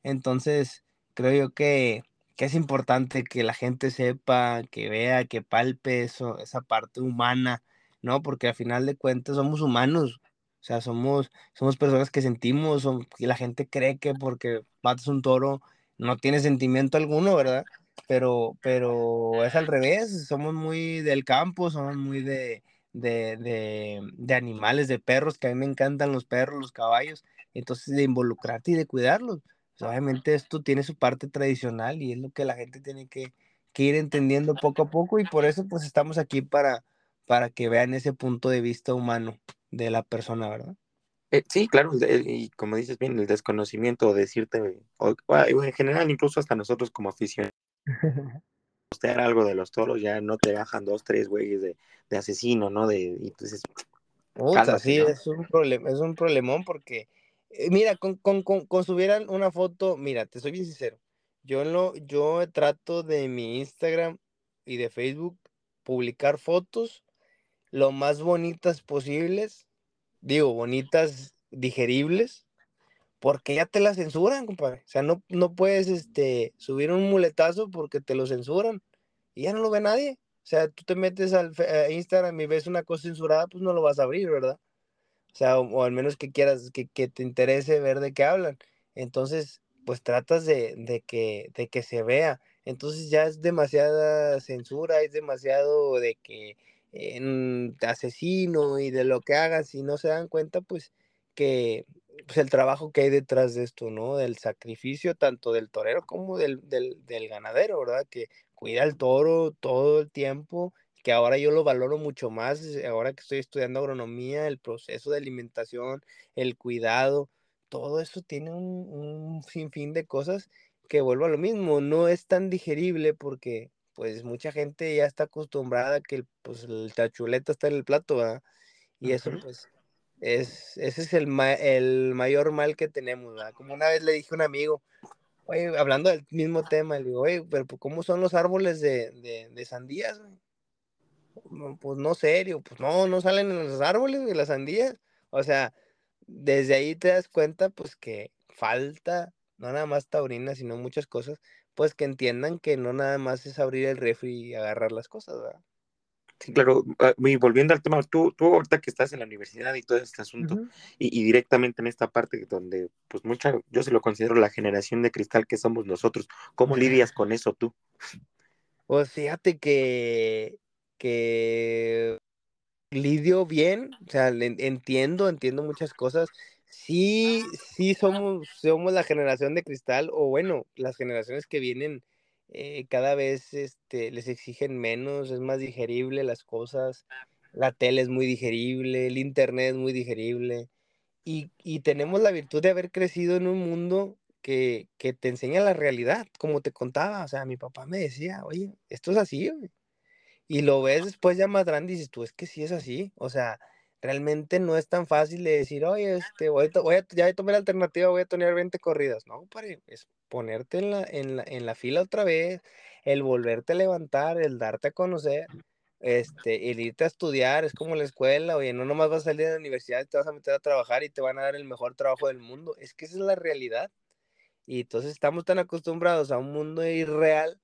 Entonces, creo yo que, que es importante que la gente sepa, que vea, que palpe eso, esa parte humana, ¿no? Porque al final de cuentas somos humanos, o sea, somos, somos personas que sentimos, y la gente cree que porque matas un toro no tiene sentimiento alguno, ¿verdad? Pero, pero es al revés, somos muy del campo, somos muy de, de, de, animales, de perros, que a mí me encantan los perros, los caballos, entonces de involucrarte y de cuidarlos. obviamente esto tiene su parte tradicional y es lo que la gente tiene que, que, ir entendiendo poco a poco y por eso pues estamos aquí para, para que vean ese punto de vista humano de la persona, ¿verdad? Eh, sí, claro, y como dices bien, el desconocimiento o decirte, o, en general incluso hasta nosotros como aficionados, postear algo de los toros, ya no te bajan dos, tres güeyes de, de asesino, ¿no? De, y entonces, Puta, sí, es un problema, es un problemón porque, eh, mira, con, con, con, con, subieran una foto, mira, te soy bien sincero, yo lo, yo trato de mi Instagram y de Facebook publicar fotos lo más bonitas posibles, digo, bonitas, digeribles, porque ya te la censuran, compadre. O sea, no, no puedes este, subir un muletazo porque te lo censuran y ya no lo ve nadie. O sea, tú te metes al Instagram y ves una cosa censurada, pues no lo vas a abrir, ¿verdad? O sea, o, al menos que quieras, que, que, te interese ver de qué hablan. Entonces, pues tratas de, de, que, de que se vea. Entonces ya es demasiada censura, es demasiado de que en asesino y de lo que hagas si no se dan cuenta, pues que pues, el trabajo que hay detrás de esto, ¿no? Del sacrificio tanto del torero como del, del, ganadero, ¿verdad? Que cuida el toro todo el tiempo, que ahora yo lo valoro mucho más, eh, ahora que estoy estudiando agronomía, el proceso de alimentación, el cuidado, todo eso tiene un, un sinfín de cosas que vuelvo a lo mismo, no es tan digerible porque pues mucha gente ya está acostumbrada a que pues, el chachuleta está en el plato, ¿verdad? Y eso pues es, ese es el, el mayor mal que tenemos, ¿verdad? Como una vez le dije a un amigo, oye, hablando del mismo tema, le digo, oye, pero pues, ¿cómo son los árboles de, de, de sandías? Pues no serio, pues no, no salen en los árboles de las sandías. O sea, desde ahí te das cuenta pues que falta, no nada más taurina, sino muchas cosas, pues que entiendan que no nada más es abrir el refri y agarrar las cosas, ¿verdad? Sí, claro, ah, y volviendo al tema, tú, tú ahorita que estás en la universidad y todo este asunto, y, y, directamente en esta parte donde, pues mucha, yo se lo considero la generación de cristal que somos nosotros, ¿cómo lidias con eso tú? Pues fíjate que, que lidio bien, o sea, entiendo, entiendo muchas cosas, sí, sí somos, somos la generación de cristal, o bueno, las generaciones que vienen eh, cada vez este, les exigen menos, es más digerible las cosas, la tele es muy digerible, el internet es muy digerible, y, y tenemos la virtud de haber crecido en un mundo que, que, te enseña la realidad, como te contaba, o sea, mi papá me decía, oye, esto es así, y lo ves después ya más grande y dices, tú es que sí es así, o sea, realmente no es tan fácil de decir, oye, este, voy a, voy a ya tomé la alternativa, voy a tener 20 corridas. No, pare, es ponerte en la, en, la, en la fila otra vez, el volverte a levantar, el darte a conocer, este, el irte a estudiar, es como la escuela, oye, no nomás vas a salir de la universidad te vas a meter a trabajar y te van a dar el mejor trabajo del mundo, es que esa es la realidad. Y entonces estamos tan acostumbrados a un mundo irreal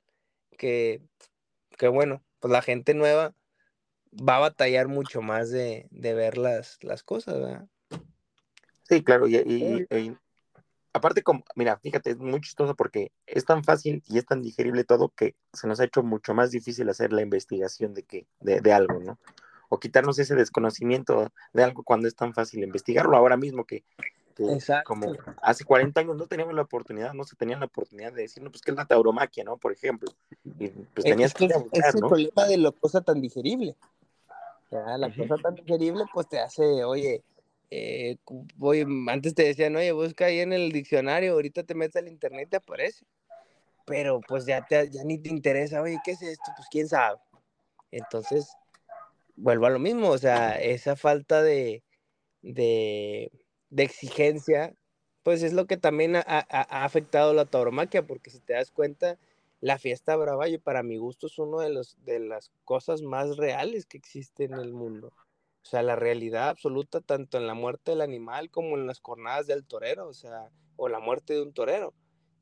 que, que bueno, pues la gente nueva va a batallar mucho más de, de ver las, las cosas, ¿verdad? Sí, claro, y, y, y, aparte como, mira, fíjate, es muy chistoso porque es tan fácil y es tan digerible todo que se nos ha hecho mucho más difícil hacer la investigación de que, de, de algo, ¿no? O quitarnos ese desconocimiento de algo cuando es tan fácil investigarlo ahora mismo que, que como hace 40 años no teníamos la oportunidad, no se tenían la oportunidad de decir, no, pues que es la tauromaquia, ¿no? Por ejemplo. Y pues tenías es que, que buscar, es el ¿no? problema de la cosa tan digerible. Ya, la uh -huh. cosa tan digerible, pues te hace, oye, eh, voy, antes te decían, oye, busca ahí en el diccionario, ahorita te metes al internet y te aparece. Pero pues ya, te, ya ni te interesa, oye, ¿qué es esto? Pues quién sabe. Entonces, vuelvo a lo mismo, o sea, esa falta de, de, de exigencia, pues es lo que también ha, ha, ha afectado la tauromaquia, porque si te das cuenta, la fiesta brava, y para mi gusto, es una de, los, de las cosas más reales que existen en el mundo. O sea, la realidad absoluta, tanto en la muerte del animal como en las jornadas del torero, o sea, o la muerte de un torero,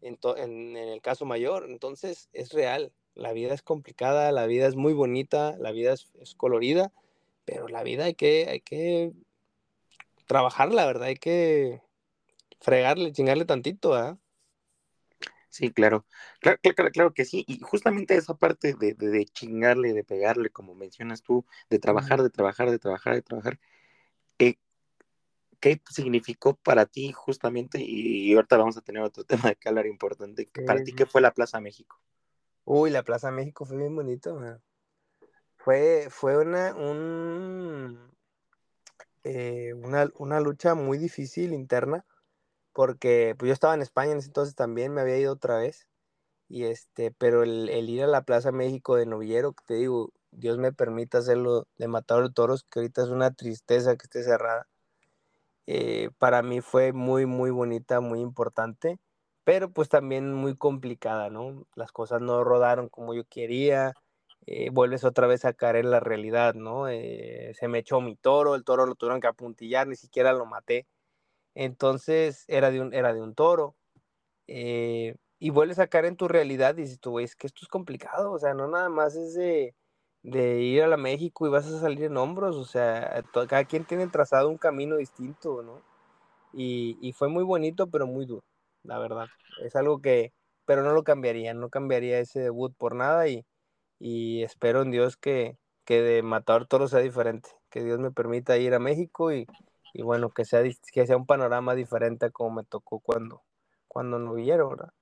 en, en, el caso mayor. Entonces, es real. La vida es complicada, la vida es muy bonita, la vida es, es colorida, pero la vida hay que, hay que trabajarla, ¿verdad? Hay que fregarle, chingarle tantito, ¿ah? Sí, claro. Claro, claro, claro que sí. Y justamente esa parte de, de, chingarle, de pegarle, como mencionas tú, de trabajar, de trabajar, de trabajar, de trabajar, ¿qué, qué significó para ti justamente? Y, ahorita vamos a tener otro tema de que hablar importante. ¿Para ti qué fue la Plaza México? Uy, la Plaza México fue bien bonito. Fue, fue una, un, eh, una, una lucha muy difícil interna porque pues yo estaba en España en ese entonces también, me había ido otra vez, y este, pero el, ir a la Plaza México de Novillero, que te digo, Dios me permita hacerlo de Matador de Toros, que ahorita es una tristeza que esté cerrada, eh, para mí fue muy, muy bonita, muy importante, pero pues también muy complicada, ¿no? Las cosas no rodaron como yo quería, eh, vuelves otra vez a caer en la realidad, ¿no? Eh, se me echó mi toro, el toro lo tuvieron que apuntillar, ni siquiera lo maté entonces era de un, era de un toro. Eh, y vuelves a caer en tu realidad y dices tú, güey, es que esto es complicado, o sea, no nada más es de, ir a la México y vas a salir en hombros, o sea, cada quien tiene trazado un camino distinto, ¿no? Y, y, fue muy bonito, pero muy duro, la verdad. Es algo que, pero no lo cambiaría, no cambiaría ese debut por nada y, y espero en Dios que, que de matar toro sea diferente, que Dios me permita ir a México y, y bueno, que sea, que sea un panorama diferente a como me tocó cuando, cuando no vieron, ¿verdad?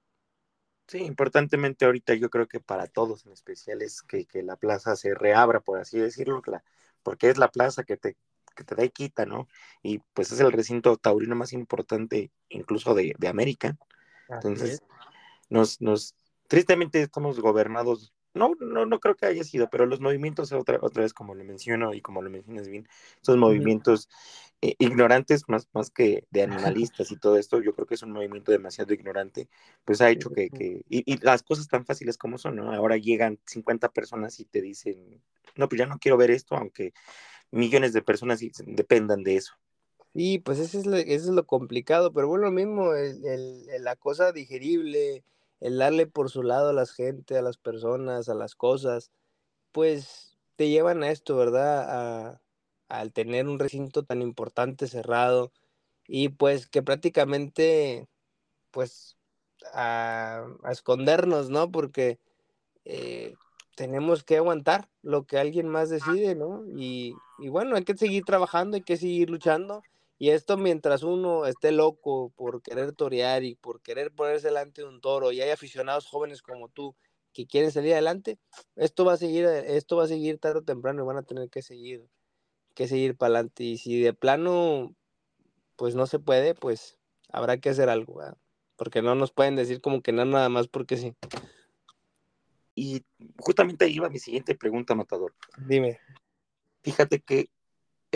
Sí, importantemente ahorita yo creo que para todos en especial es que, la plaza se reabra, por así decirlo, porque es la plaza que te, que te da y quita, ¿no? Y pues es el recinto taurino más importante incluso de, América. Entonces, nos, nos, tristemente estamos gobernados no, no, no creo que haya sido, pero los movimientos, otra, otra vez como lo menciono y como lo mencionas bien, son movimientos eh, ignorantes más, más que de animalistas y todo esto, yo creo que es un movimiento demasiado ignorante, pues ha hecho que, que y, las cosas tan fáciles como son, ¿no? Ahora llegan 50 personas y te dicen, no, pues ya no quiero ver esto, aunque millones de personas dependan de eso. Sí, pues eso es lo, eso es lo complicado, pero bueno, lo mismo, el, la cosa digerible, el darle por su lado a la gente, a las personas, a las cosas, pues te llevan a esto, ¿verdad? A, al tener un recinto tan importante cerrado y pues que prácticamente, pues, a, escondernos, ¿no? Porque eh, tenemos que aguantar lo que alguien más decide, ¿no? Y, y bueno, hay que seguir trabajando, hay que seguir luchando y esto mientras uno esté loco por querer torear y por querer ponerse delante de un toro y hay aficionados jóvenes como tú que quieren salir adelante, esto va a seguir, esto va a seguir tarde o temprano y van a tener que seguir, que seguir para adelante. Y si de plano, pues no se puede, pues habrá que hacer algo, porque no nos pueden decir como que no nada más porque sí. Y justamente ahí iba mi siguiente pregunta, Matador. Dime. Fíjate que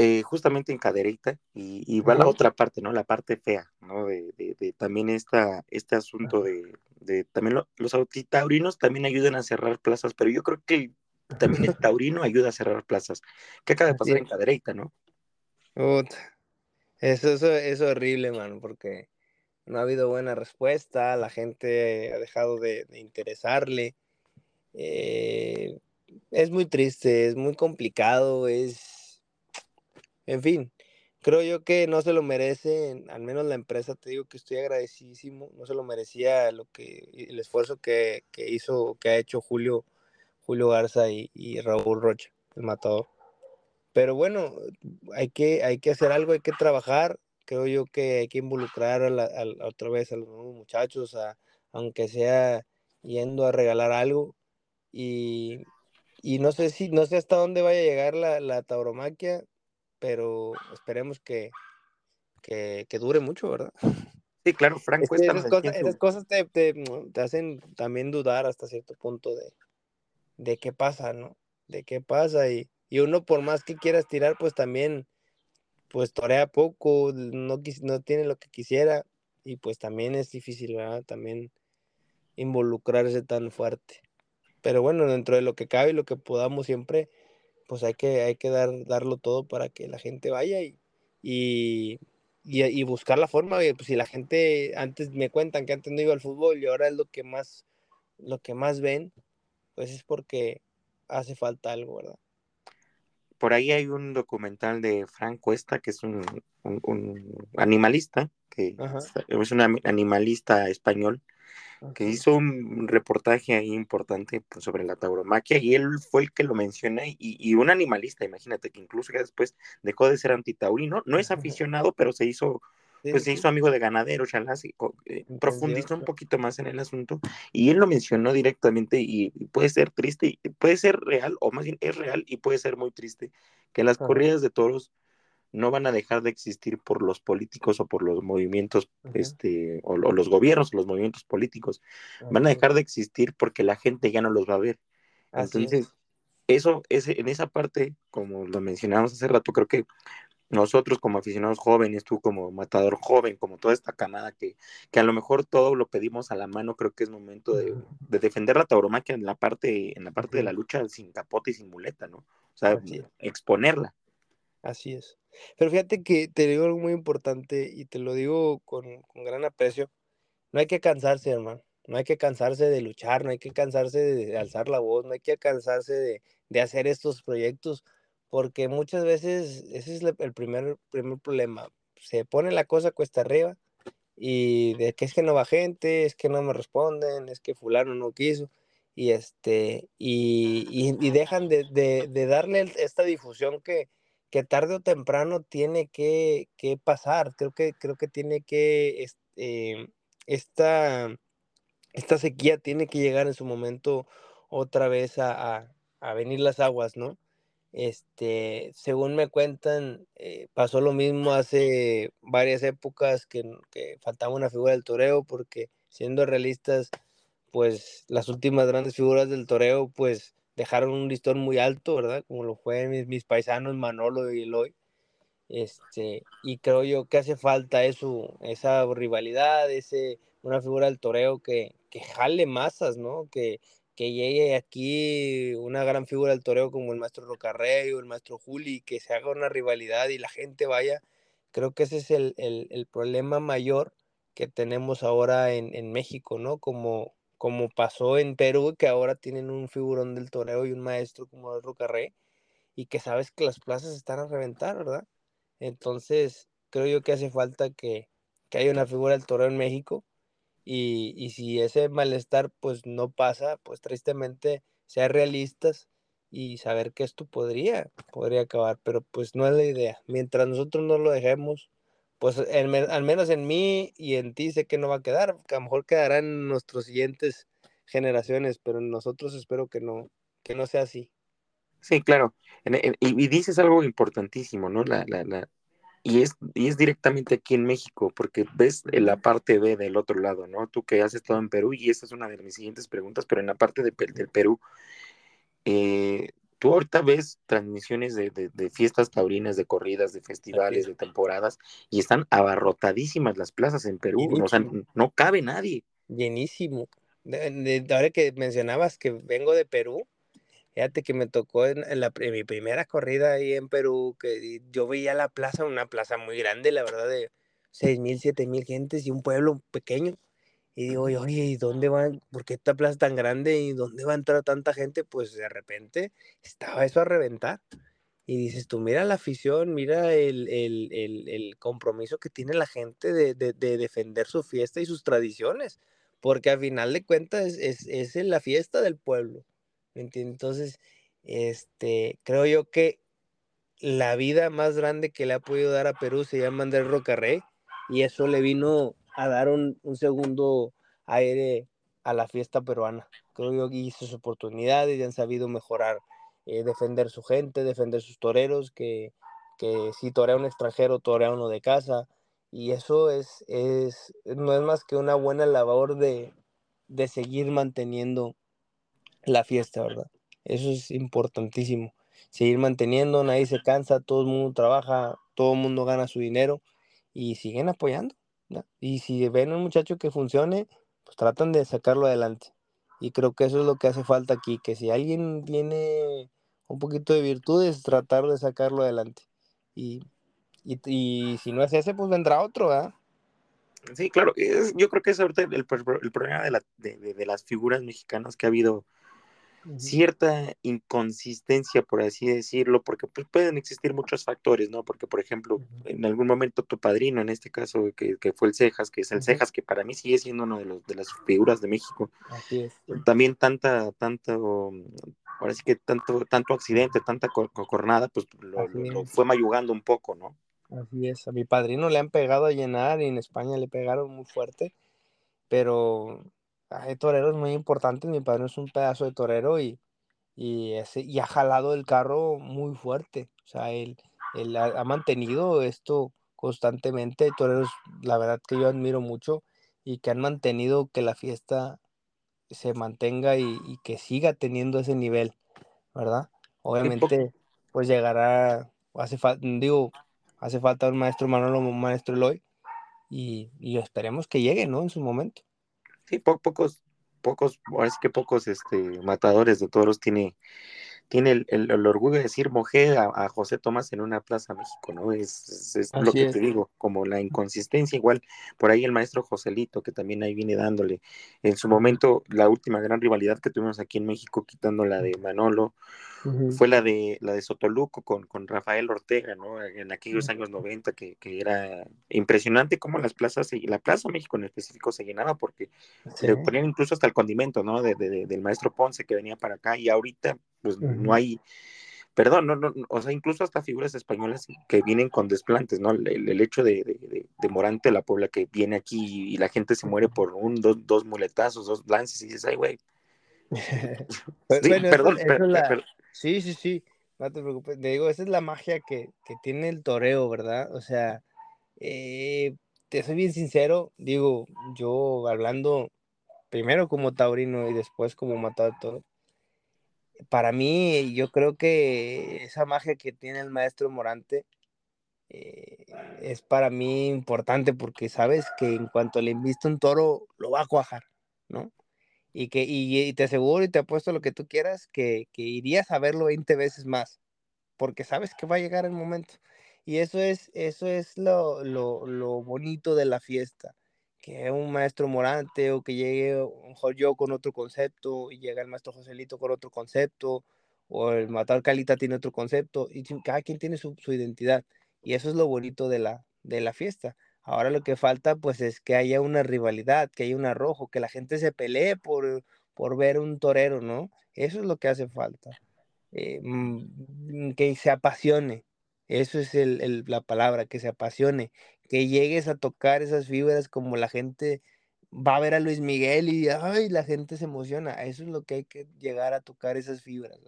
eh, justamente en Cadereyta, y, va la otra parte, ¿no? La parte fea, ¿no? De, de, también esta, este asunto de, de también los autitaurinos también ayudan a cerrar plazas, pero yo creo que también el taurino ayuda a cerrar plazas. ¿Qué acaba de pasar en Cadereyta, no? Eso, eso, es horrible, mano, porque no ha habido buena respuesta, la gente ha dejado de, interesarle. Eh, es muy triste, es muy complicado, es en fin, creo yo que no se lo merece, al menos la empresa, te digo que estoy agradecidísimo, no se lo merecía lo que, el esfuerzo que, hizo, que ha hecho Julio, Julio Garza y, Raúl Rocha, el matador. Pero bueno, hay que, hay que hacer algo, hay que trabajar, creo yo que hay que involucrar a otra vez a los nuevos muchachos, aunque sea yendo a regalar algo. Y, no sé si, no sé hasta dónde vaya a llegar la, la tauromaquia, pero esperemos que, que, dure mucho, ¿verdad? Sí, claro, Franco. esas, cosas, esas cosas te, te, te, hacen también dudar hasta cierto punto de, de qué pasa, ¿no? De qué pasa y, y uno por más que quieras tirar, pues también, pues torea poco, no, no tiene lo que quisiera y pues también es difícil, ¿verdad? También involucrarse tan fuerte. Pero bueno, dentro de lo que cabe y lo que podamos siempre, pues hay que, hay que dar, darlo todo para que la gente vaya y, y, y, buscar la forma. Pues si la gente antes me cuentan que antes no iba al fútbol y ahora es lo que más, lo que más ven, pues es porque hace falta algo, ¿verdad? Por ahí hay un documental de Frank Cuesta, que es un, animalista, que es un animalista español, que hizo un reportaje ahí importante pues, sobre la tauromaquia y él fue el que lo menciona y, un animalista, imagínate que incluso que después dejó de ser antitaurino, no es aficionado, pero se hizo pues se hizo amigo de ganadero, Chalas, eh, profundizó un poquito más en el asunto y él lo mencionó directamente y, puede ser triste, puede ser real o más bien es real y puede ser muy triste que las corridas de toros no van a dejar de existir por los políticos o por los movimientos, este, o, los gobiernos, los movimientos políticos. Van a dejar de existir porque la gente ya no los va a ver. Entonces, eso, ese, en esa parte, como lo mencionamos hace rato, creo que nosotros como aficionados jóvenes, tú como matador joven, como toda esta camada que, que a lo mejor todo lo pedimos a la mano, creo que es momento de, defender la tauromaquia en la parte, en la parte de la lucha sin capote y sin muleta, ¿no? O sea, exponerla. Así es. Pero fíjate que te digo algo muy importante y te lo digo con, gran aprecio. No hay que cansarse, hermano. No hay que cansarse de luchar, no hay que cansarse de alzar la voz, no hay que cansarse de, de hacer estos proyectos, porque muchas veces ese es el primer, primer problema. Se pone la cosa cuesta arriba y de que es que no va gente, es que no me responden, es que fulano no quiso y este y, y, dejan de, de, de darle esta difusión que, que tarde o temprano tiene que, pasar. Creo que, creo que tiene que, este, esta, esta sequía tiene que llegar en su momento otra vez a, venir las aguas, ¿no? Este, según me cuentan, eh, pasó lo mismo hace varias épocas que, que, faltaba una figura del toreo, porque siendo realistas, pues las últimas grandes figuras del toreo, pues dejaron un listón muy alto, ¿verdad? Como lo fue mis, mis paisanos Manolo y Eloy. Este, y creo yo que hace falta eso, esa rivalidad, ese, una figura del toreo que, que jale masas, ¿no? Que, que llegue aquí una gran figura del toreo como el maestro Rocarrey o el maestro Juli, que se haga una rivalidad y la gente vaya. Creo que ese es el, el, el problema mayor que tenemos ahora en, en México, ¿no? Como, como pasó en Perú, que ahora tienen un figurón del toreo y un maestro como el Rocarré, y que sabes que las plazas están a reventar, ¿verdad? Entonces, creo yo que hace falta que, que haya una figura del toreo en México, y, y, si ese malestar pues no pasa, pues tristemente ser realistas y saber que esto podría, podría acabar, pero pues no es la idea. Mientras nosotros no lo dejemos, pues al menos en mí y en ti sé que no va a quedar, que a lo mejor quedará en nuestras siguientes generaciones, pero en nosotros espero que no, que no sea así. Sí, claro. y, dices algo importantísimo, ¿no? La, la, la, y, es, y es directamente aquí en México, porque ves la parte B del otro lado, ¿no? Tú que has estado en Perú, y esta es una de mis siguientes preguntas, pero en la parte de, del Perú, eh, tú ahorita ves transmisiones de, fiestas taurinas, de corridas, de festivales, de temporadas, y están abarrotadísimas las plazas en Perú, o sea, no cabe nadie. Llenísimo. De, ahora que mencionabas que vengo de Perú, fíjate que me tocó en, la, mi primera corrida ahí en Perú, que yo veía la plaza, una plaza muy grande, la verdad, de seis mil, siete mil gentes y un pueblo pequeño y digo, oye, ¿y dónde van? ¿Por qué esta plaza tan grande? ¿Y dónde va a entrar tanta gente? Pues de repente estaba eso a reventar. Y dices tú, mira la afición, mira el, el, el, el compromiso que tiene la gente de, de, de, defender su fiesta y sus tradiciones. Porque al final de cuentas es, es, es la fiesta del pueblo. Entonces, este, creo yo que la vida más grande que le ha podido dar a Perú se llama Andrés Rocarrey. Y eso le vino a dar un, segundo aire a la fiesta peruana. Creo yo que hizo sus oportunidades y han sabido mejorar, eh, defender su gente, defender sus toreros, que, que si torea un extranjero, torea uno de casa. Y eso es, es, no es más que una buena labor de, de seguir manteniendo la fiesta, ¿verdad? Eso es importantísimo. Seguir manteniendo, nadie se cansa, todo el mundo trabaja, todo el mundo gana su dinero y siguen apoyando. Y si ven un muchacho que funcione, pues tratan de sacarlo adelante. Y creo que eso es lo que hace falta aquí, que si alguien tiene un poquito de virtudes, tratar de sacarlo adelante. Y, y, si no es ese, pues vendrá otro. Sí, claro, yo creo que es ahorita el, problema de, la, de, las figuras mexicanas que ha habido cierta inconsistencia, por así decirlo, porque pues, pueden existir muchos factores, ¿no? Porque, por ejemplo, en algún momento tu padrino, en este caso, que, fue el Cejas, que es el Cejas, que para mí sigue siendo uno de, los, de las figuras de México. Así es. También tanta, tanto, ahora sí que tanto, tanto accidente, tanta cornada, pues lo, fue mayugando un poco, ¿no? Así es. A mi padrino le han pegado a llenar y en España le pegaron muy fuerte, pero hay toreros muy importantes. Mi padre es un pedazo de torero y, y, ese, y ha jalado el carro muy fuerte. O sea, él, él ha, mantenido esto constantemente. Hay toreros, la verdad que yo admiro mucho y que han mantenido que la fiesta se mantenga y, que siga teniendo ese nivel, ¿verdad? Obviamente, pues llegará, hace falta, digo, hace falta un maestro Manolo, un maestro Eloy, y, y esperemos que llegue, ¿no? En su momento sí, pocos, pocos, ahora que pocos este, matadores de toros tiene, tiene el, el, orgullo de decir mojé a, José Tomás en una plaza México, ¿no? Es, es, lo que te digo, como la inconsistencia, igual por ahí el maestro Joselito, que también ahí viene dándole en su momento la última gran rivalidad que tuvimos aquí en México, quitando la de Manolo, fue la de la de Sotoluco con, con Rafael Ortega, ¿no? En aquellos años 90, que, que, era impresionante cómo las plazas, y la Plaza México en específico se llenaba porque se ponían incluso hasta el condimento, ¿no? De, de, del maestro Ponce que venía para acá, y ahorita, pues no hay, perdón, no, no, o sea, incluso hasta figuras españolas que vienen con desplantes, ¿no? El, hecho de, de, de, Morante, la Puebla, que viene aquí y la gente se muere por un, dos, dos muletazos, dos lances, y dices, ay, güey. sí, perdón, perdón Sí, sí, sí, no te preocupes. Te digo, esa es la magia que, tiene el toreo, ¿verdad? O sea, eh, te soy bien sincero, digo, yo hablando primero como taurino y después como matador de todo, para mí yo creo que esa magia que tiene el maestro Morante eh, es para mí importante porque sabes que en cuanto le inviste un toro, lo va a cuajar, ¿no? Y que y, te aseguro y te apuesto lo que tú quieras que, que, irías a verlo 20 veces más porque sabes que va a llegar el momento. Y eso es eso es lo, lo, lo bonito de la fiesta que un maestro Morante o que llegue un yo con otro concepto y llega el maestro Joselito con otro concepto o el Matar Calita tiene otro concepto y cada quien tiene su, su identidad. Y eso es lo bonito de la de la fiesta Ahora lo que falta pues es que haya una rivalidad, que haya un arrojo, que la gente se pelee por, por ver un torero, ¿no? Eso es lo que hace falta. Eh, mm, que se apasione. Eso es la palabra, que se apasione. Que llegues a tocar esas fibras como la gente va a ver a Luis Miguel y ay, la gente se emociona. Eso es lo que hay que llegar a tocar esas fibras.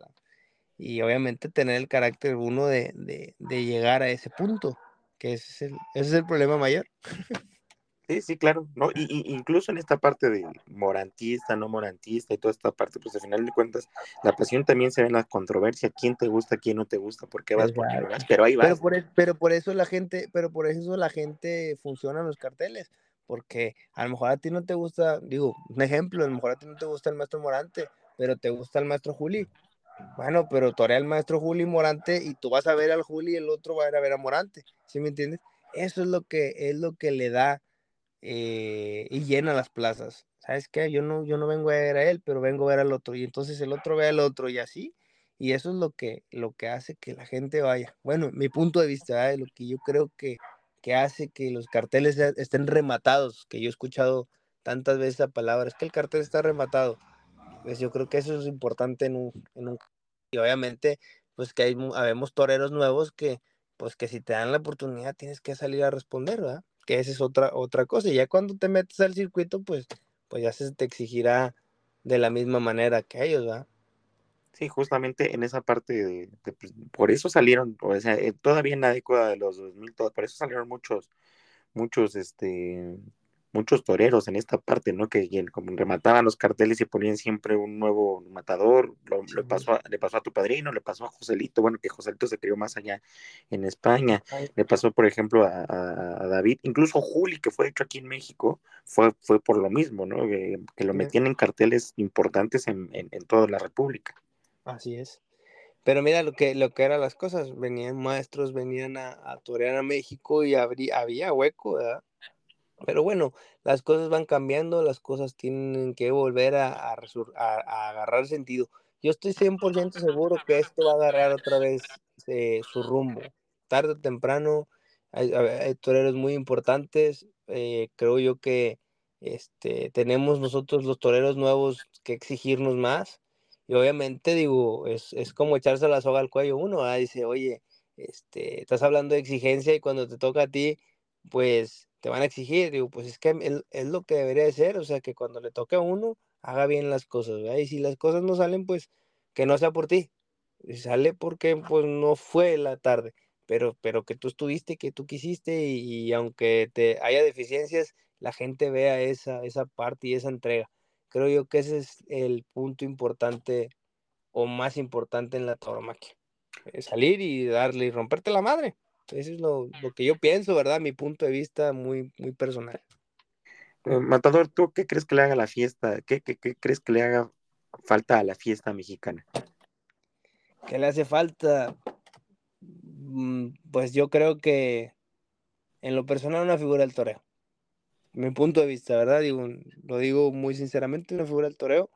Y obviamente tener el carácter uno de, de, de llegar a ese punto que ese es el, ese es el problema mayor. Sí, sí, claro, ¿no? Y, incluso en esta parte de morantista, no morantista y toda esta parte, pues al final de cuentas, la pasión también se ve en la controversia, quién te gusta, quién no te gusta, por qué vas, por qué vas, pero ahí vas. Pero por, pero por, eso la gente, pero por eso la gente funciona en los carteles, porque a lo mejor a ti no te gusta, digo, un ejemplo, a lo mejor a ti no te gusta el maestro Morante, pero te gusta el maestro Juli, bueno, pero torea el maestro Juli Morante y tú vas a ver al Juli y el otro va a ir a ver a Morante, ¿sí me entiendes? Eso es lo que, es lo que le da eh, y llena las plazas. ¿Sabes qué? Yo no, yo no vengo a ver a él, pero vengo a ver al otro. Y entonces el otro ve al otro y así. Y eso es lo que, lo que hace que la gente vaya. Bueno, mi punto de vista, ¿eh? lo que yo creo que, que hace que los carteles estén rematados, que yo he escuchado tantas veces la palabra, es que el cartel está rematado pues yo creo que eso es importante en un, en un y obviamente pues que hay habemos toreros nuevos que pues que si te dan la oportunidad tienes que salir a responder, ¿verdad? Que esa es otra otra cosa y ya cuando te metes al circuito pues pues ya se te exigirá de la misma manera que ellos, ¿verdad? Sí, justamente en esa parte de, pues, por eso salieron, o sea, eh, todavía en la década de los 2000, todo, por eso salieron muchos, muchos, este, muchos toreros en esta parte, ¿no? Que como remataban los carteles y ponían siempre un nuevo matador, le, pasó a, le pasó a tu padrino, le pasó a Joselito, bueno, que Joselito se crió más allá en España, le pasó, por ejemplo, a, David, incluso Juli, que fue hecho aquí en México, fue, fue por lo mismo, ¿no? Que, lo metían en carteles importantes en, en, toda la República. Así es. Pero mira lo que, lo que eran las cosas, venían maestros, venían a, a torear a México y habría, había hueco, ¿verdad? Pero bueno, las cosas van cambiando, las cosas tienen que volver a, a, agarrar sentido. Yo estoy 100% seguro que esto va a agarrar otra vez eh, su rumbo. Tarde o temprano, hay, toreros muy importantes. Eh, creo yo que este, tenemos nosotros los toreros nuevos que exigirnos más. Y obviamente, digo, es, es como echarse la soga al cuello uno. Dice, oye, este, estás hablando de exigencia y cuando te toca a ti, pues te van a exigir, digo, pues es que es, lo que debería de ser, o sea, que cuando le toque a uno, haga bien las cosas, ¿verdad? Y si las cosas no salen, pues que no sea por ti, sale porque pues no fue la tarde, pero, pero que tú estuviste, que tú quisiste y, aunque te haya deficiencias, la gente vea esa, esa parte y esa entrega. Creo yo que ese es el punto importante o más importante en la tauromaquia. Salir y darle y romperte la madre. Eso es lo, que yo pienso, ¿verdad? Mi punto de vista muy, muy personal. Eh, Matador, ¿tú qué crees que le haga la fiesta? ¿Qué, qué, crees que le haga falta a la fiesta mexicana? ¿Qué le hace falta? Mm, pues yo creo que en lo personal una figura del toreo. Mi punto de vista, ¿verdad? Digo, lo digo muy sinceramente, una figura del toreo.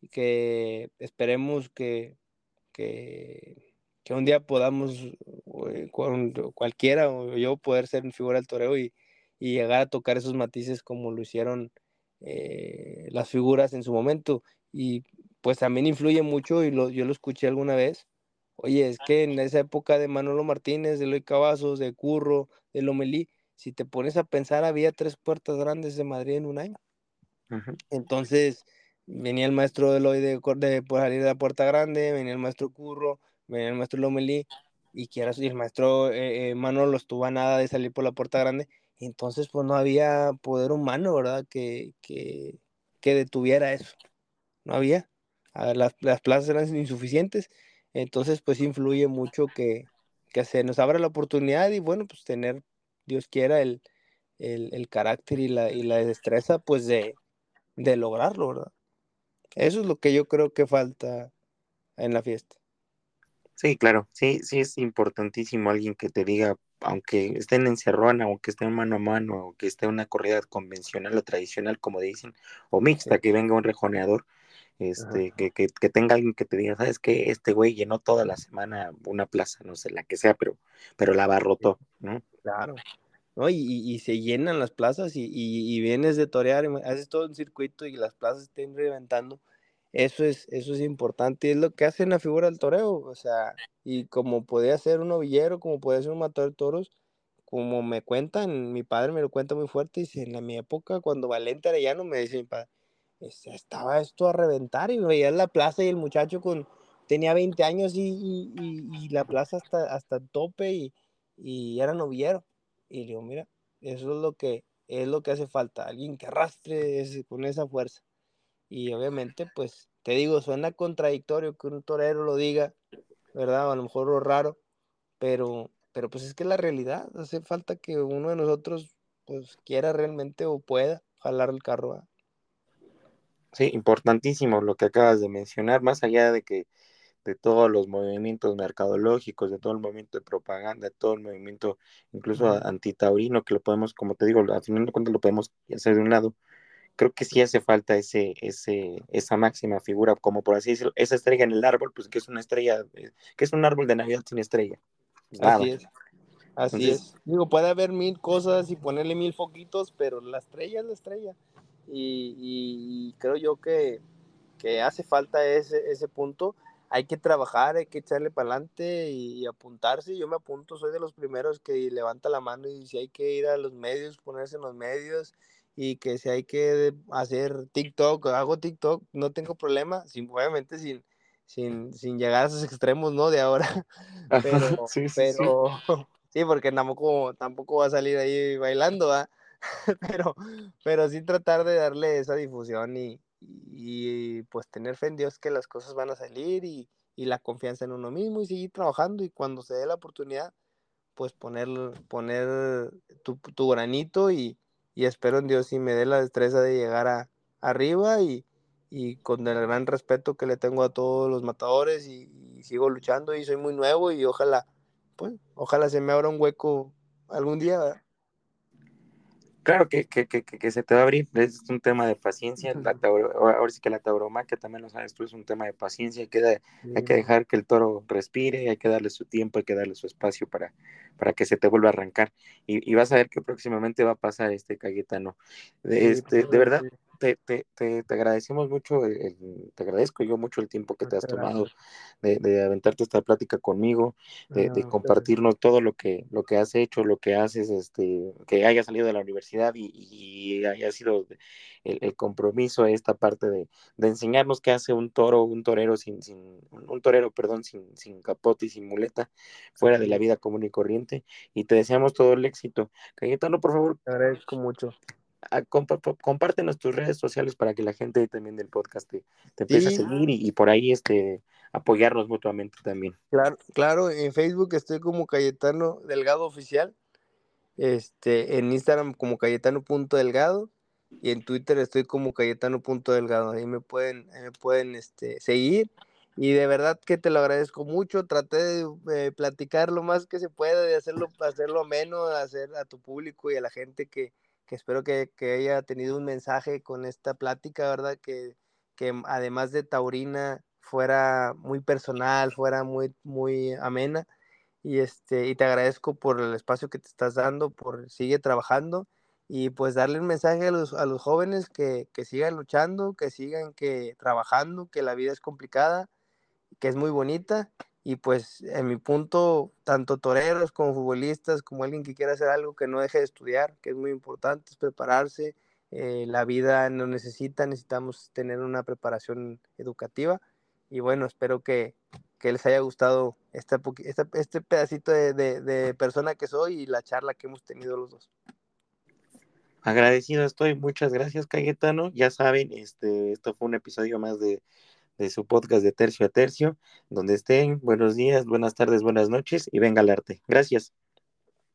Y que esperemos que, que que un día podamos, eh, cualquiera o yo, poder ser figura del toreo y, llegar a tocar esos matices como lo hicieron eh, las figuras en su momento. Y pues también influye mucho, y lo, yo lo escuché alguna vez, oye, es que en esa época de Manolo Martínez, de Eloy Cavazos, de Curro, de Lomelí, si te pones a pensar, había tres puertas grandes de Madrid en un año. Entonces, venía el maestro Eloy de, de, por salir de la puerta grande, venía el maestro Curro, venía el maestro Lomelí y quieras, y el maestro eh, eh, Manolo estuvo a nada de salir por la puerta grande, entonces pues no había poder humano, ¿verdad? Que, que, que detuviera eso. No había. Las, las, plazas eran insuficientes, entonces pues influye mucho que, que se nos abra la oportunidad y bueno, pues tener, Dios quiera, el, el, el carácter y la, y la destreza pues de, de lograrlo, ¿verdad? Eso es lo que yo creo que falta en la fiesta. Sí, claro, sí, sí es importantísimo alguien que te diga, aunque esté en encerrona, aunque esté en mano a mano, o que esté en una corrida convencional o tradicional, como dicen, o mixta, que venga un rejoneador, este, que, que, que, tenga alguien que te diga, sabes que este güey llenó toda la semana una plaza, no sé, la que sea, pero, pero la abarrotó, ¿no? Claro. ¿no? Y, y, se llenan las plazas y, y, vienes de torear, haces todo un circuito y las plazas estén reventando eso es, eso es importante y es lo que hace una figura del toreo, o sea, y como podía ser un novillero, como podía ser un matador de toros, como me cuentan, mi padre me lo cuenta muy fuerte, dice, en la, mi época, cuando Valente Arellano, me dice mi padre, este, estaba esto a reventar y veía en la plaza y el muchacho con, tenía 20 años y, y, la plaza hasta, hasta tope y, y era novillero. Y digo, mira, eso es lo que, es lo que hace falta, alguien que arrastre con esa fuerza. Y obviamente, pues, te digo, suena contradictorio que un torero lo diga, ¿verdad? a lo mejor lo raro, pero, pero pues es que la realidad, hace falta que uno de nosotros, pues, quiera realmente o pueda jalar el carro. Sí, importantísimo lo que acabas de mencionar, más allá de que de todos los movimientos mercadológicos, de todo el movimiento de propaganda, de todo el movimiento incluso antitaurino, que lo podemos, como te digo, al final de cuentas lo podemos hacer de un lado, creo que sí hace falta ese, ese, esa máxima figura, como por así decirlo, esa estrella en el árbol, pues que es una estrella, eh, que es un árbol de Navidad sin estrella. Así es. Así es. Digo, puede haber mil cosas y ponerle mil foquitos, pero la estrella es la estrella. Y, creo yo que, que, hace falta ese, ese punto. Hay que trabajar, hay que echarle para adelante y, apuntarse. Yo me apunto, soy de los primeros que levanta la mano y si hay que ir a los medios, ponerse en los medios y que si hay que hacer TikTok, hago TikTok, no tengo problema, sin, obviamente sin, sin, sin llegar a esos extremos, ¿no? De ahora. Pero, sí, sí, pero, sí. porque tampoco, tampoco va a salir ahí bailando, ¿ah? pero, pero sí tratar de darle esa difusión y, y, pues tener fe en Dios que las cosas van a salir y, y la confianza en uno mismo y seguir trabajando y cuando se dé la oportunidad, pues poner, poner tu, tu granito y, y, espero en Dios y me dé la destreza de llegar a, arriba y, y, con el gran respeto que le tengo a todos los matadores y, y, sigo luchando y soy muy nuevo y ojalá, pues, ojalá se me abra un hueco algún día. Claro que, que, que, que, se te va a abrir, es un tema de paciencia, la ahora sí que la tauromaquia también lo sabes tú, es un tema de paciencia, hay que, hay que dejar que el toro respire, hay que darle su tiempo, hay que darle su espacio para, para que se te vuelva a arrancar, y, y vas a ver que próximamente va a pasar este Cayetano. Este, de verdad, te, te, te, agradecemos mucho, el, te agradezco yo mucho el tiempo que te has tomado de, de aventarte esta plática conmigo, de, de, compartirnos todo lo que, lo que has hecho, lo que haces, este, que haya salido de la universidad y, y haya sido el, el, compromiso, esta parte de, de, enseñarnos qué hace un toro, un torero sin, sin un torero, perdón, sin, sin capote y sin muleta, fuera de la vida común y corriente, y te deseamos todo el éxito. Cayetano, por favor. Te agradezco mucho compártenos tus redes sociales para que la gente también del podcast te, te empiece sí. a seguir y, y, por ahí este, apoyarnos mutuamente también. Claro, claro, en Facebook estoy como Cayetano Delgado Oficial, este, en Instagram como Cayetano.delgado y en Twitter estoy como Cayetano.delgado, ahí me pueden, ahí me pueden este, seguir y de verdad que te lo agradezco mucho, traté de eh, platicar lo más que se pueda, de hacerlo, hacerlo ameno, hacer a tu público y a la gente que, que espero que, que, haya tenido un mensaje con esta plática, ¿verdad? Que, que además de taurina fuera muy personal, fuera muy, muy amena. Y, este, y te agradezco por el espacio que te estás dando, por sigue trabajando y pues darle un mensaje a los, a los jóvenes que, que sigan luchando, que sigan que trabajando, que la vida es complicada, que es muy bonita y pues en mi punto, tanto toreros como futbolistas, como alguien que quiera hacer algo que no deje de estudiar, que es muy importante, es prepararse, eh, la vida no necesita, necesitamos tener una preparación educativa y bueno, espero que, que les haya gustado esta, esta, este pedacito de, de, de persona que soy y la charla que hemos tenido los dos. Agradecido estoy, muchas gracias Cayetano, ya saben, este, esto fue un episodio más de de su podcast de tercio a tercio, donde estén. Buenos días, buenas tardes, buenas noches y venga el arte. Gracias.